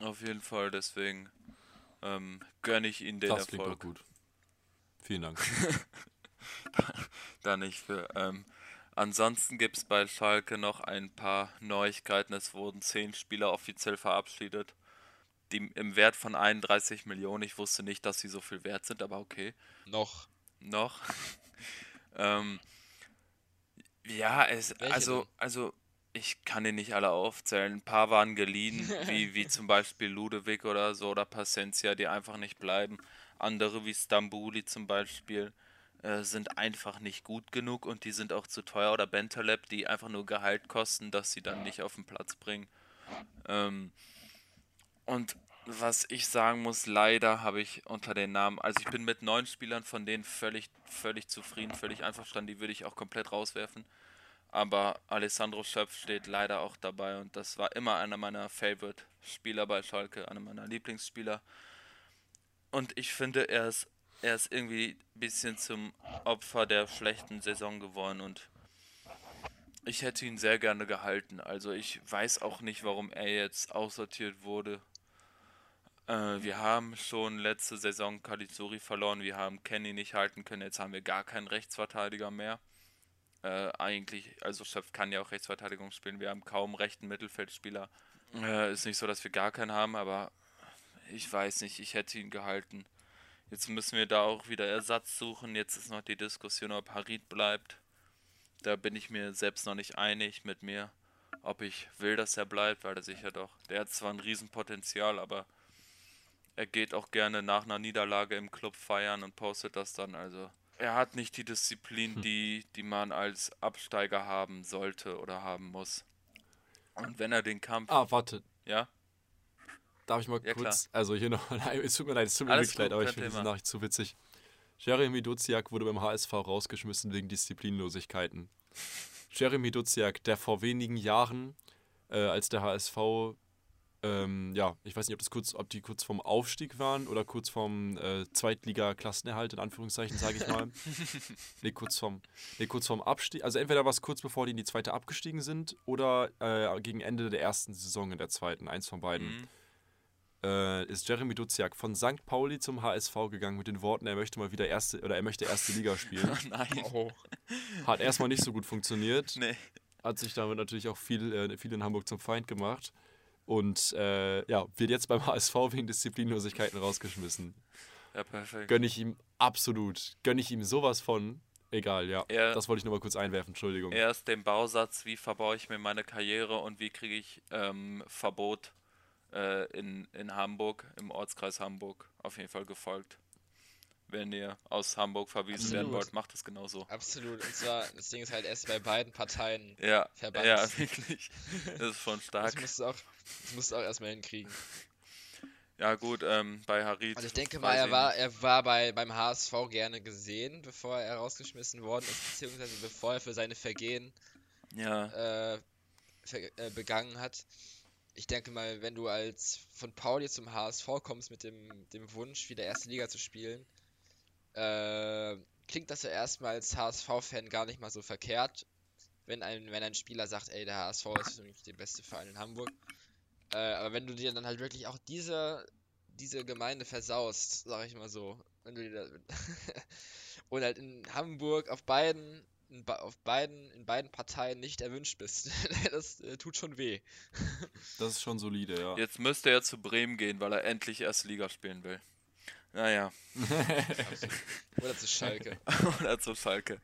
Auf jeden Fall, deswegen ähm, gönne ich ihnen den Das klingt doch Erfolg. gut. Vielen Dank. Da nicht für. Ähm, ansonsten gibt es bei Schalke noch ein paar Neuigkeiten. Es wurden zehn Spieler offiziell verabschiedet. Die im Wert von 31 Millionen. Ich wusste nicht, dass sie so viel wert sind, aber okay. Noch. Noch. ähm, ja, es, Welche also, denn? also ich kann die nicht alle aufzählen. Ein paar waren geliehen, wie, wie zum Beispiel Ludovic oder so oder Pacencia, die einfach nicht bleiben. Andere wie Stambuli zum Beispiel äh, sind einfach nicht gut genug und die sind auch zu teuer. Oder Bentaleb, die einfach nur Gehalt kosten, dass sie dann nicht auf den Platz bringen. Ähm, und was ich sagen muss, leider habe ich unter den Namen, also ich bin mit neun Spielern von denen völlig, völlig zufrieden, völlig einverstanden, die würde ich auch komplett rauswerfen. Aber Alessandro Schöpf steht leider auch dabei und das war immer einer meiner Favorite-Spieler bei Schalke, einer meiner Lieblingsspieler. Und ich finde, er ist, er ist irgendwie ein bisschen zum Opfer der schlechten Saison geworden und ich hätte ihn sehr gerne gehalten. Also ich weiß auch nicht, warum er jetzt aussortiert wurde. Äh, wir haben schon letzte Saison Calizzuri verloren, wir haben Kenny nicht halten können, jetzt haben wir gar keinen Rechtsverteidiger mehr. Äh, eigentlich, also Chef kann ja auch Rechtsverteidigung spielen, wir haben kaum rechten Mittelfeldspieler. Äh, ist nicht so, dass wir gar keinen haben, aber ich weiß nicht, ich hätte ihn gehalten. Jetzt müssen wir da auch wieder Ersatz suchen. Jetzt ist noch die Diskussion, ob Harid bleibt. Da bin ich mir selbst noch nicht einig mit mir, ob ich will, dass er bleibt, weil er sicher doch. Der hat zwar ein Riesenpotenzial, aber er geht auch gerne nach einer Niederlage im Club feiern und postet das dann. Also er hat nicht die Disziplin, die, die man als Absteiger haben sollte oder haben muss. Und wenn er den Kampf, Ah, warte. ja, Darf ich mal Ja, kurz, also hier noch, nein, es tut mir leid, es tut mir Alles wirklich leid, aber ich finde diese. Nachricht zu witzig. Jeremy Duziak wurde beim HSV rausgeschmissen wegen Disziplinlosigkeiten. Jeremy Duziak, der vor wenigen Jahren, äh, als der HSV, ähm, ja, ich weiß nicht, ob, das kurz, ob die kurz vorm Aufstieg waren oder kurz vorm äh, Zweitliga-Klassenerhalt, in Anführungszeichen, sage ich mal. nee, kurz vorm, nee, kurz vorm Abstieg. Also entweder war es kurz bevor die in die zweite abgestiegen sind oder äh, gegen Ende der ersten Saison in der zweiten, eins von beiden mhm. äh, ist Jeremy Duziak von St. Pauli zum HSV gegangen mit den Worten, er möchte mal wieder erste oder er möchte erste Liga spielen. nein, Oh. Hat erstmal nicht so gut funktioniert. nee. Hat sich damit natürlich auch viel, äh, viel in Hamburg zum Feind gemacht. Und äh, ja, wird jetzt beim HSV wegen Disziplinlosigkeiten rausgeschmissen. Ja, perfekt. Gönne ich ihm absolut. Gönne ich ihm sowas von. Egal, ja. Er- das wollte ich nur mal kurz einwerfen, Entschuldigung. Erst den Bausatz, wie verbaue ich mir meine Karriere und wie kriege ich ähm, Verbot äh, in, in Hamburg, im Ortskreis Hamburg, auf jeden Fall gefolgt. Wenn ihr aus Hamburg verwiesen werden Absolut. wollt, macht es genauso. Absolut. Und zwar, das Ding ist halt erst bei beiden Parteien. Ja, Verbannt. ja, wirklich. Das ist schon Das stark. musst du auch, das musst du auch erstmal hinkriegen. Ja gut, ähm, bei Harid. Also ich denke mal, er war, er war bei, beim HSV gerne gesehen, bevor er rausgeschmissen worden ist, beziehungsweise bevor er für seine Vergehen Ja, äh, ver äh, begangen hat. Ich denke mal, wenn du als von Pauli zum HSV kommst mit dem, dem Wunsch, wieder erste Liga zu spielen, äh, klingt das ja erstmal als HSV-Fan gar nicht mal so verkehrt, wenn ein, wenn ein Spieler sagt, ey, der HSV ist für mich der beste Verein in Hamburg. Äh, aber wenn du dir dann halt wirklich auch diese, diese Gemeinde versaust, sag ich mal so, wenn du dir da, und halt in Hamburg auf beiden, auf beiden, in beiden Parteien nicht erwünscht bist, das äh, tut schon weh. Das ist schon solide, ja. jetzt müsste er zu Bremen gehen, weil er endlich erste Liga spielen will. Naja, Oder zu Schalke. oder zu Schalke.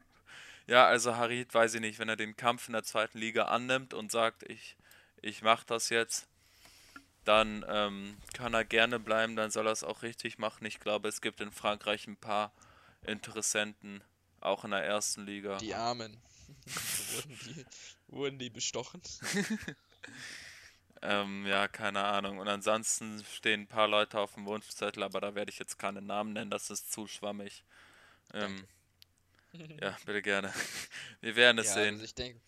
Ja, also Harid, weiß ich nicht, wenn er den Kampf in der zweiten Liga annimmt und sagt, ich, ich mach das jetzt, dann ähm, kann er gerne bleiben, dann soll er es auch richtig machen. Ich glaube, es gibt in Frankreich ein paar Interessenten, auch in der ersten Liga. Die Armen. wurden, die, wurden die bestochen? Ähm, ja, keine Ahnung. Und ansonsten stehen ein paar Leute auf dem Wunschzettel, aber da werde ich jetzt keine Namen nennen, das ist zu schwammig. Ähm, ja, bitte gerne. Wir werden es Ja, sehen. also ich denke,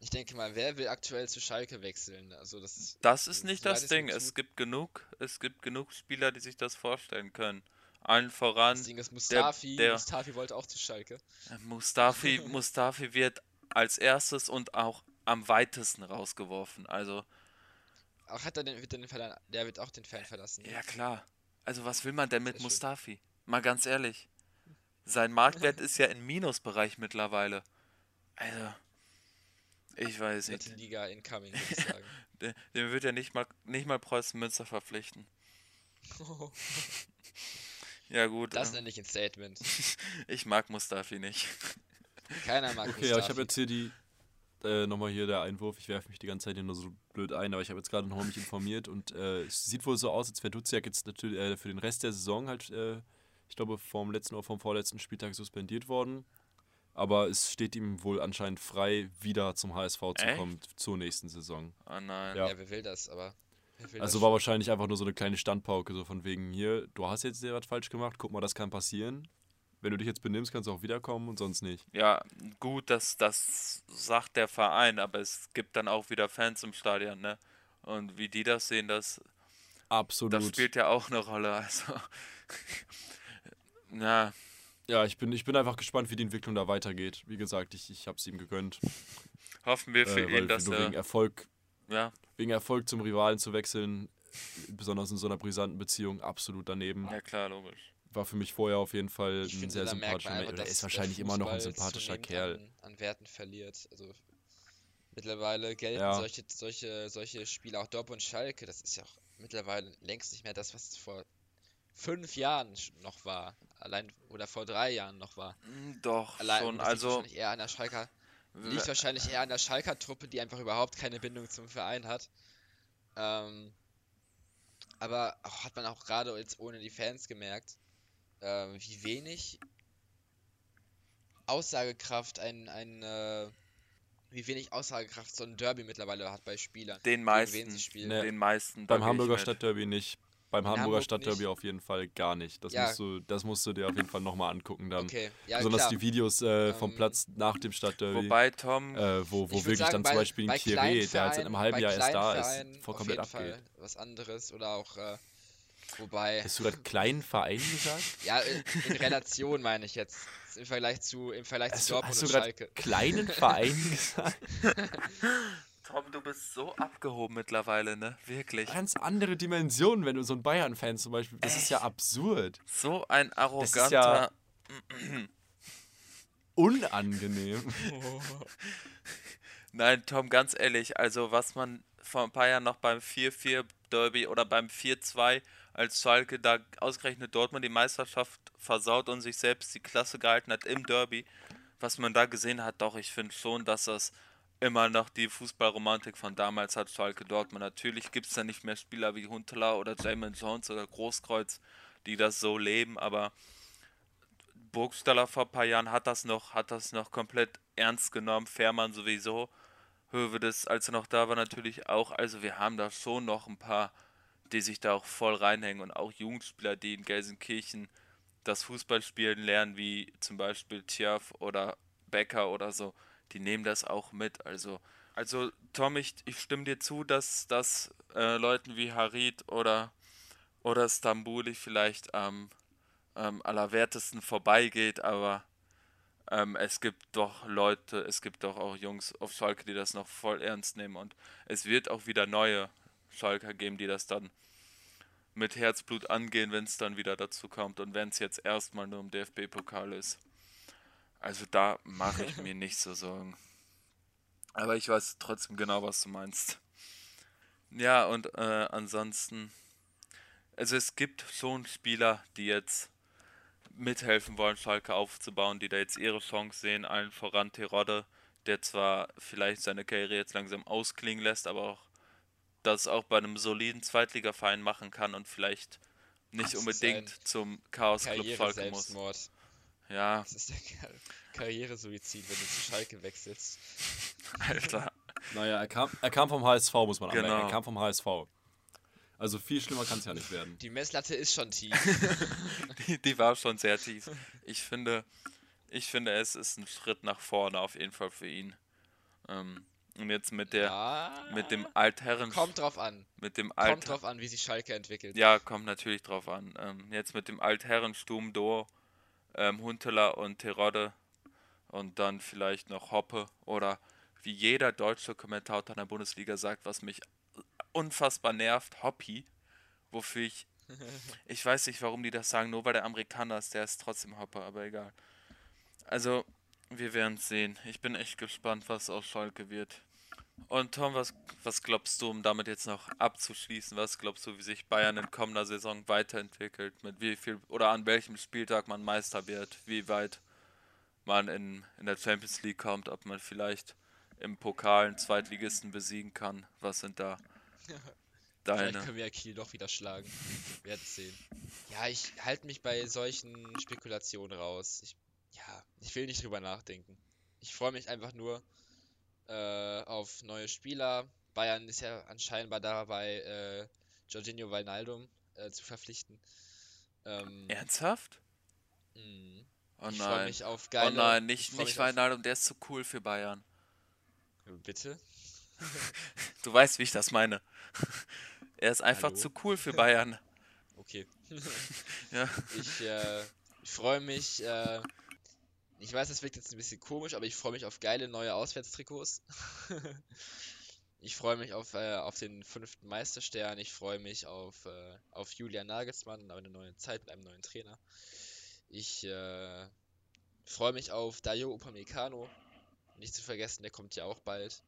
ich denke mal, wer will aktuell zu Schalke wechseln? Also das Das ist nicht das Ding. Es gibt genug, es gibt genug Spieler, die sich das vorstellen können. allen voran Das Ding ist Mustafi. der- Mustafi wollte auch zu Schalke. Äh, Mustafi, Mustafi wird als erstes und auch am weitesten rausgeworfen. Also, Auch hat er den, wird er den der wird auch den Fan verlassen. ja klar. Also, was will man denn mit. Mustafi? Mal ganz ehrlich. Sein Marktwert ist ja im Minusbereich mittlerweile. Also, ich weiß nicht. Dritte Liga incoming, würde ich sagen. Den, den wird ja nicht mal, nicht mal Preußen Münster verpflichten. Ja, gut. das äh, nenne ich ein Statement. ich mag Mustafi nicht. Keiner mag Okay, ja, ich habe Mustafi. jetzt hier die, äh, nochmal hier der Einwurf. Ich werfe mich die ganze Zeit hier nur so blöd ein, aber ich habe jetzt gerade nochmal mich informiert und äh, es sieht wohl so aus, als wäre Duziak jetzt natürlich äh, für den Rest der Saison halt, äh, ich glaube, vom letzten oder vom vorletzten Spieltag suspendiert worden. Aber es steht ihm wohl anscheinend frei, wieder zum HSV zu Echt? kommen zur nächsten Saison. Oh nein. Ja. Ja, wer will das, aber. will Also das war wahrscheinlich einfach nur so eine kleine Standpauke, so von wegen hier, du hast jetzt dir was falsch gemacht, guck mal, das kann passieren. Wenn du dich jetzt benimmst, kannst du auch wiederkommen und sonst nicht. Ja, gut, das, das sagt der Verein, aber es gibt dann auch wieder Fans im Stadion, ne? Und wie die das sehen, das, Absolut. das spielt ja auch eine Rolle. Also, ja, Ja, ich bin, ich bin einfach gespannt, wie die Entwicklung da weitergeht. Wie gesagt, ich, ich habe es ihm gegönnt. hoffen wir für Äh, ihn, dass nur wegen er, Erfolg, ja, wegen Erfolg zum Rivalen zu wechseln, besonders in so einer brisanten Beziehung, absolut daneben. ja klar, logisch. War für mich vorher auf jeden Fall Ich ein finde, sehr sympathischer Mensch. er ist wahrscheinlich immer noch ein sympathischer Kerl. An, an Werten verliert. Also mittlerweile gelten Ja. solche, solche, solche Spiele, auch Dortmund und Schalke, das ist ja auch mittlerweile längst nicht mehr das, was vor fünf Jahren noch war. Allein oder vor drei Jahren noch war. Hm, Doch, Allein schon, also, wahrscheinlich eher an der Schalker, liegt wahrscheinlich eher an der Schalker Truppe, die einfach überhaupt keine Bindung zum Verein hat. Ähm, aber auch, hat man auch gerade jetzt ohne die Fans gemerkt, ähm, wie wenig Aussagekraft ein, ein äh, wie wenig Aussagekraft so ein Derby mittlerweile hat bei Spielern. den meisten. Nee. den meisten. Beim Hamburger. Stadtderby nicht. Beim Hamburger Hamburg Stadtderby auf jeden Fall gar nicht. Das, Ja. musst, du, das musst du dir auf jeden Fall nochmal angucken dann. Okay, ja Besonders klar. die Videos äh, vom Ähm, Platz nach dem Stadtderby. Wobei, Tom, äh, wo, wo wirklich sagen, dann bei- zum Beispiel ein bei Kieré, kleinen der halt seit einem halben Jahr erst da ist, voll auf komplett jeden abgeht. Fall was anderes oder auch äh, wobei Hast du gerade kleinen Verein gesagt? ja in, in Relation meine ich jetzt im Vergleich zu im Vergleich Hast zu du, Dortmund hast du und gerade Schalke. kleinen Verein gesagt? Tom, du bist so abgehoben mittlerweile, ne? Wirklich. Ganz andere Dimensionen, wenn du so ein Bayern-Fan zum Beispiel. Das ist ja absurd. So ein ist arroganter. ja- Unangenehm. Nein, Tom, ganz ehrlich, also was man vor ein paar Jahren noch beim 4-4 Derby oder beim 4-2 als Schalke da ausgerechnet Dortmund die Meisterschaft versaut und sich selbst die Klasse gehalten hat im Derby, was man da gesehen hat, doch, ich finde schon, dass das immer noch die Fußballromantik von damals hat, Schalke Dortmund. Natürlich gibt es da nicht mehr Spieler wie Huntelaar oder Jamin Jones oder Großkreuz, die das so leben, aber Burgstaller vor ein paar Jahren hat das noch, hat das noch komplett ernst genommen, Fährmann sowieso. Hövedes, als er noch da war, natürlich auch. Also wir haben da schon noch ein paar, die sich da auch voll reinhängen und auch Jugendspieler, die in Gelsenkirchen das Fußballspielen lernen, wie zum Beispiel Tjav oder Becker oder so, die nehmen das auch mit. Also, also Tom, ich, ich stimme dir zu, dass, dass äh, Leuten wie Harit oder, oder Stambuli vielleicht am ähm, allerwertesten vorbeigeht, aber ähm, es gibt doch Leute, es gibt doch auch Jungs auf Schalke, die das noch voll ernst nehmen und es wird auch wieder neue Schalker geben, die das dann mit Herzblut angehen, wenn es dann wieder dazu kommt und wenn es jetzt erstmal nur im DFB-Pokal ist. Also da mache ich mir nicht so Sorgen. Aber ich weiß trotzdem genau, was du meinst. Ja, und äh, ansonsten, also es gibt schon Spieler, die jetzt mithelfen wollen, Schalke aufzubauen, die da jetzt ihre Chance sehen, allen voran Terodde, der zwar vielleicht seine Karriere jetzt langsam ausklingen lässt, aber auch das auch bei einem soliden Zweitligaverein machen kann und vielleicht nicht Das unbedingt zum Chaos-Club Schalke muss. Karriere-Selbstmord. Ja, Das ist der Kar Karrieresuizid, wenn du zu Schalke wechselst. Alter. Naja, er kam, er kam vom HSV, muss man anmerken. Genau. Er kam vom HSV. Also viel schlimmer kann es ja nicht werden. Die Messlatte ist schon tief. Die, die war schon sehr tief. Ich finde, ich finde, es ist ein Schritt nach vorne auf jeden Fall für ihn. Ähm, Und jetzt mit der Ja, mit dem Altherren kommt drauf an. mit dem Kommt Alt drauf an, wie sich Schalke entwickelt. Ja, kommt natürlich drauf an. Ähm, jetzt mit dem Altherrensturm Duo, ähm, Huntelaar und Terodde und dann vielleicht noch Hoppe oder wie jeder deutsche Kommentator in der Bundesliga sagt, was mich unfassbar nervt, Hoppy, wofür ich ich weiß nicht, warum die das sagen, nur weil der Amerikaner ist, der ist trotzdem Hopper, aber egal. Also, wir werden es sehen. Ich bin echt gespannt, was aus Schalke wird. Und Tom, was, was glaubst du, um damit jetzt noch abzuschließen, was glaubst du, wie sich Bayern in kommender Saison weiterentwickelt? Mit wie viel oder an welchem Spieltag man Meister wird? Wie weit man in, in der Champions League kommt? Ob man vielleicht im Pokal einen Zweitligisten besiegen kann? Was sind da Vielleicht deine? können wir ja Kiel doch wieder schlagen. Wir werden sehen. Ja, ich halte mich bei solchen Spekulationen raus. Ich, ja, ich will nicht drüber nachdenken. Ich freue mich einfach nur äh, auf neue Spieler. Bayern ist ja anscheinend dabei, äh, Jorginho Wijnaldum äh, zu verpflichten. Ähm, Ernsthaft? mh. Oh ich freue nein. mich auf Oh geile. nein, ich nicht, nicht Wijnaldum, der ist zu cool für Bayern. Bitte? Du weißt, wie ich das meine. Er ist einfach Hallo? zu cool für Bayern. Okay. Ja. Ich, äh, ich freue mich. Äh, ich weiß, das wirkt jetzt ein bisschen komisch, aber ich freue mich auf geile neue Auswärtstrikots. ich freue mich auf, äh, auf den fünften Meisterstern. Ich freue mich auf, äh, auf Julian Nagelsmann und eine neue Zeit mit einem neuen Trainer. Ich äh, freue mich auf Dayo Upamecano. Nicht zu vergessen, der kommt ja auch bald.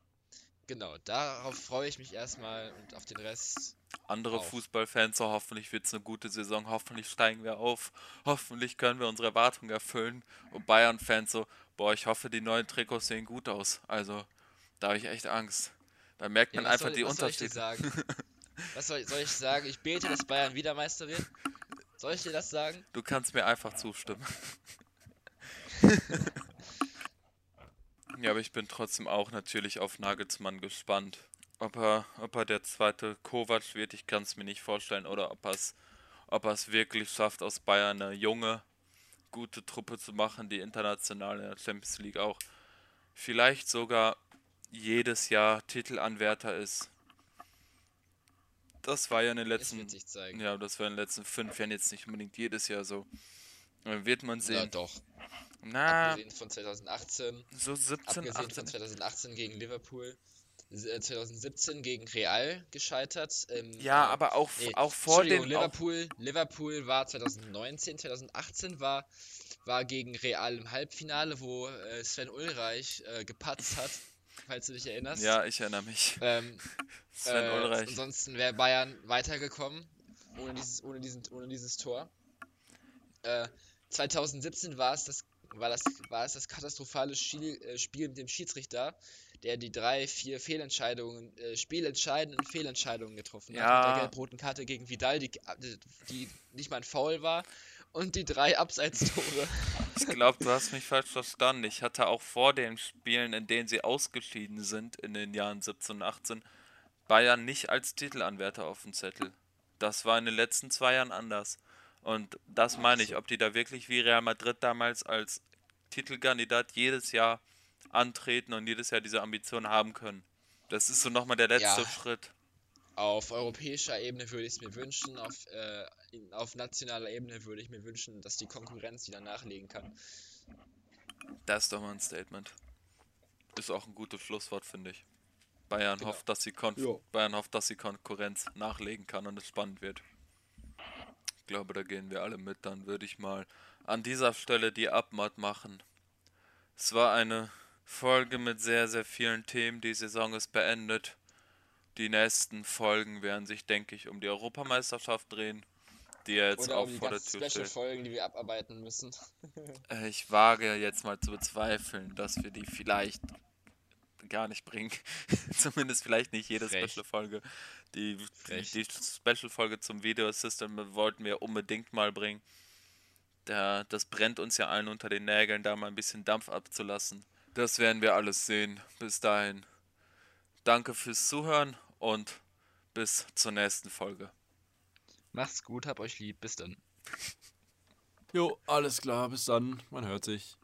Genau, darauf freue ich mich erstmal und auf den Rest. Andere Auf. Fußballfans, so hoffentlich wird es eine gute Saison, hoffentlich steigen wir auf, hoffentlich können wir unsere Erwartungen erfüllen. Und Bayern-Fans so, boah, ich hoffe, die neuen Trikots sehen gut aus. Also, da habe ich echt Angst. Da merkt Ja, man was einfach soll, die was soll ich sagen? Was soll, soll ich sagen? Ich bete, dass Bayern wieder Meister wird? Soll ich dir das sagen? Du kannst mir einfach zustimmen. ja, aber ich bin trotzdem auch natürlich auf Nagelsmann gespannt. Ob er, ob er der zweite Kovac wird, ich kann es mir nicht vorstellen. Oder ob er es ob er es wirklich schafft, aus Bayern eine junge, gute Truppe zu machen, die international in der Champions League auch vielleicht sogar jedes Jahr Titelanwärter ist. Das war ja in den letzten ja, das war in den letzten fünf Jahren jetzt nicht unbedingt jedes Jahr so. Dann wird man Ja, sehen. doch. Na, Abgesehen von 2018. so 17, Abgesehen von 18. 2018 gegen Liverpool. s- äh, 2017 gegen Real gescheitert. Ähm, Ja, äh, aber auch, nee, auch vor dem. Auch, Liverpool, Liverpool war 2019, 2018 war, war gegen Real im Halbfinale, wo äh, Sven Ulreich äh, gepatzt hat, falls du dich erinnerst. ja, ich erinnere mich. Ähm, Sven äh, Ulreich. Ansonsten wäre Bayern weitergekommen ohne dieses, ohne diesen, ohne dieses Tor. Äh, 2017 war es das, war das, war es das katastrophale Spiel, äh, Spiel mit dem Schiedsrichter, der die drei, vier Fehlentscheidungen, äh, spielentscheidenden Fehlentscheidungen getroffen hat. Mit Ja. der gelb-roten Karte gegen Vidal, die, die nicht mal ein Foul war. Und die drei Abseitstore. Ich glaube, du hast mich falsch verstanden. Ich hatte auch vor den Spielen, in denen sie ausgeschieden sind, in den Jahren 17 und 18, Bayern nicht als Titelanwärter auf dem Zettel. Das war in den letzten zwei Jahren anders. Und das meine ich, ob die da wirklich wie Real Madrid damals als Titelkandidat jedes Jahr antreten und jedes Jahr diese Ambition haben können. Das ist so nochmal der letzte Ja. Schritt. Auf europäischer Ebene würde ich es mir wünschen, auf, äh, in, auf nationaler Ebene würde ich mir wünschen, dass die Konkurrenz wieder nachlegen kann. Das ist doch mal ein Statement. Ist auch ein gutes Schlusswort, finde ich. Bayern Genau. hofft, dass Jo. Bayern hofft, dass die Konkurrenz nachlegen kann und es spannend wird. Ich glaube, da gehen wir alle mit. Dann würde ich mal an dieser Stelle die Abmod machen. Es war eine Folge mit sehr, sehr vielen Themen. Die Saison ist beendet. Die nächsten Folgen werden sich, denke ich, um die Europameisterschaft drehen, die ja jetzt Oder auch um die vor der Tür steht. Special-Folgen, die wir abarbeiten müssen. Äh, Ich wage jetzt mal zu bezweifeln, dass wir die vielleicht gar nicht bringen. Zumindest vielleicht nicht jede. Special-Folge. Die, die, Special-Folge zum Video System wollten wir unbedingt mal bringen. Da, das brennt uns ja allen unter den Nägeln, da mal ein bisschen Dampf abzulassen. Das werden wir alles sehen. Bis dahin. Danke fürs Zuhören und bis zur nächsten Folge. Macht's gut, hab euch lieb, bis dann. Jo, alles klar, bis dann. Man hört sich.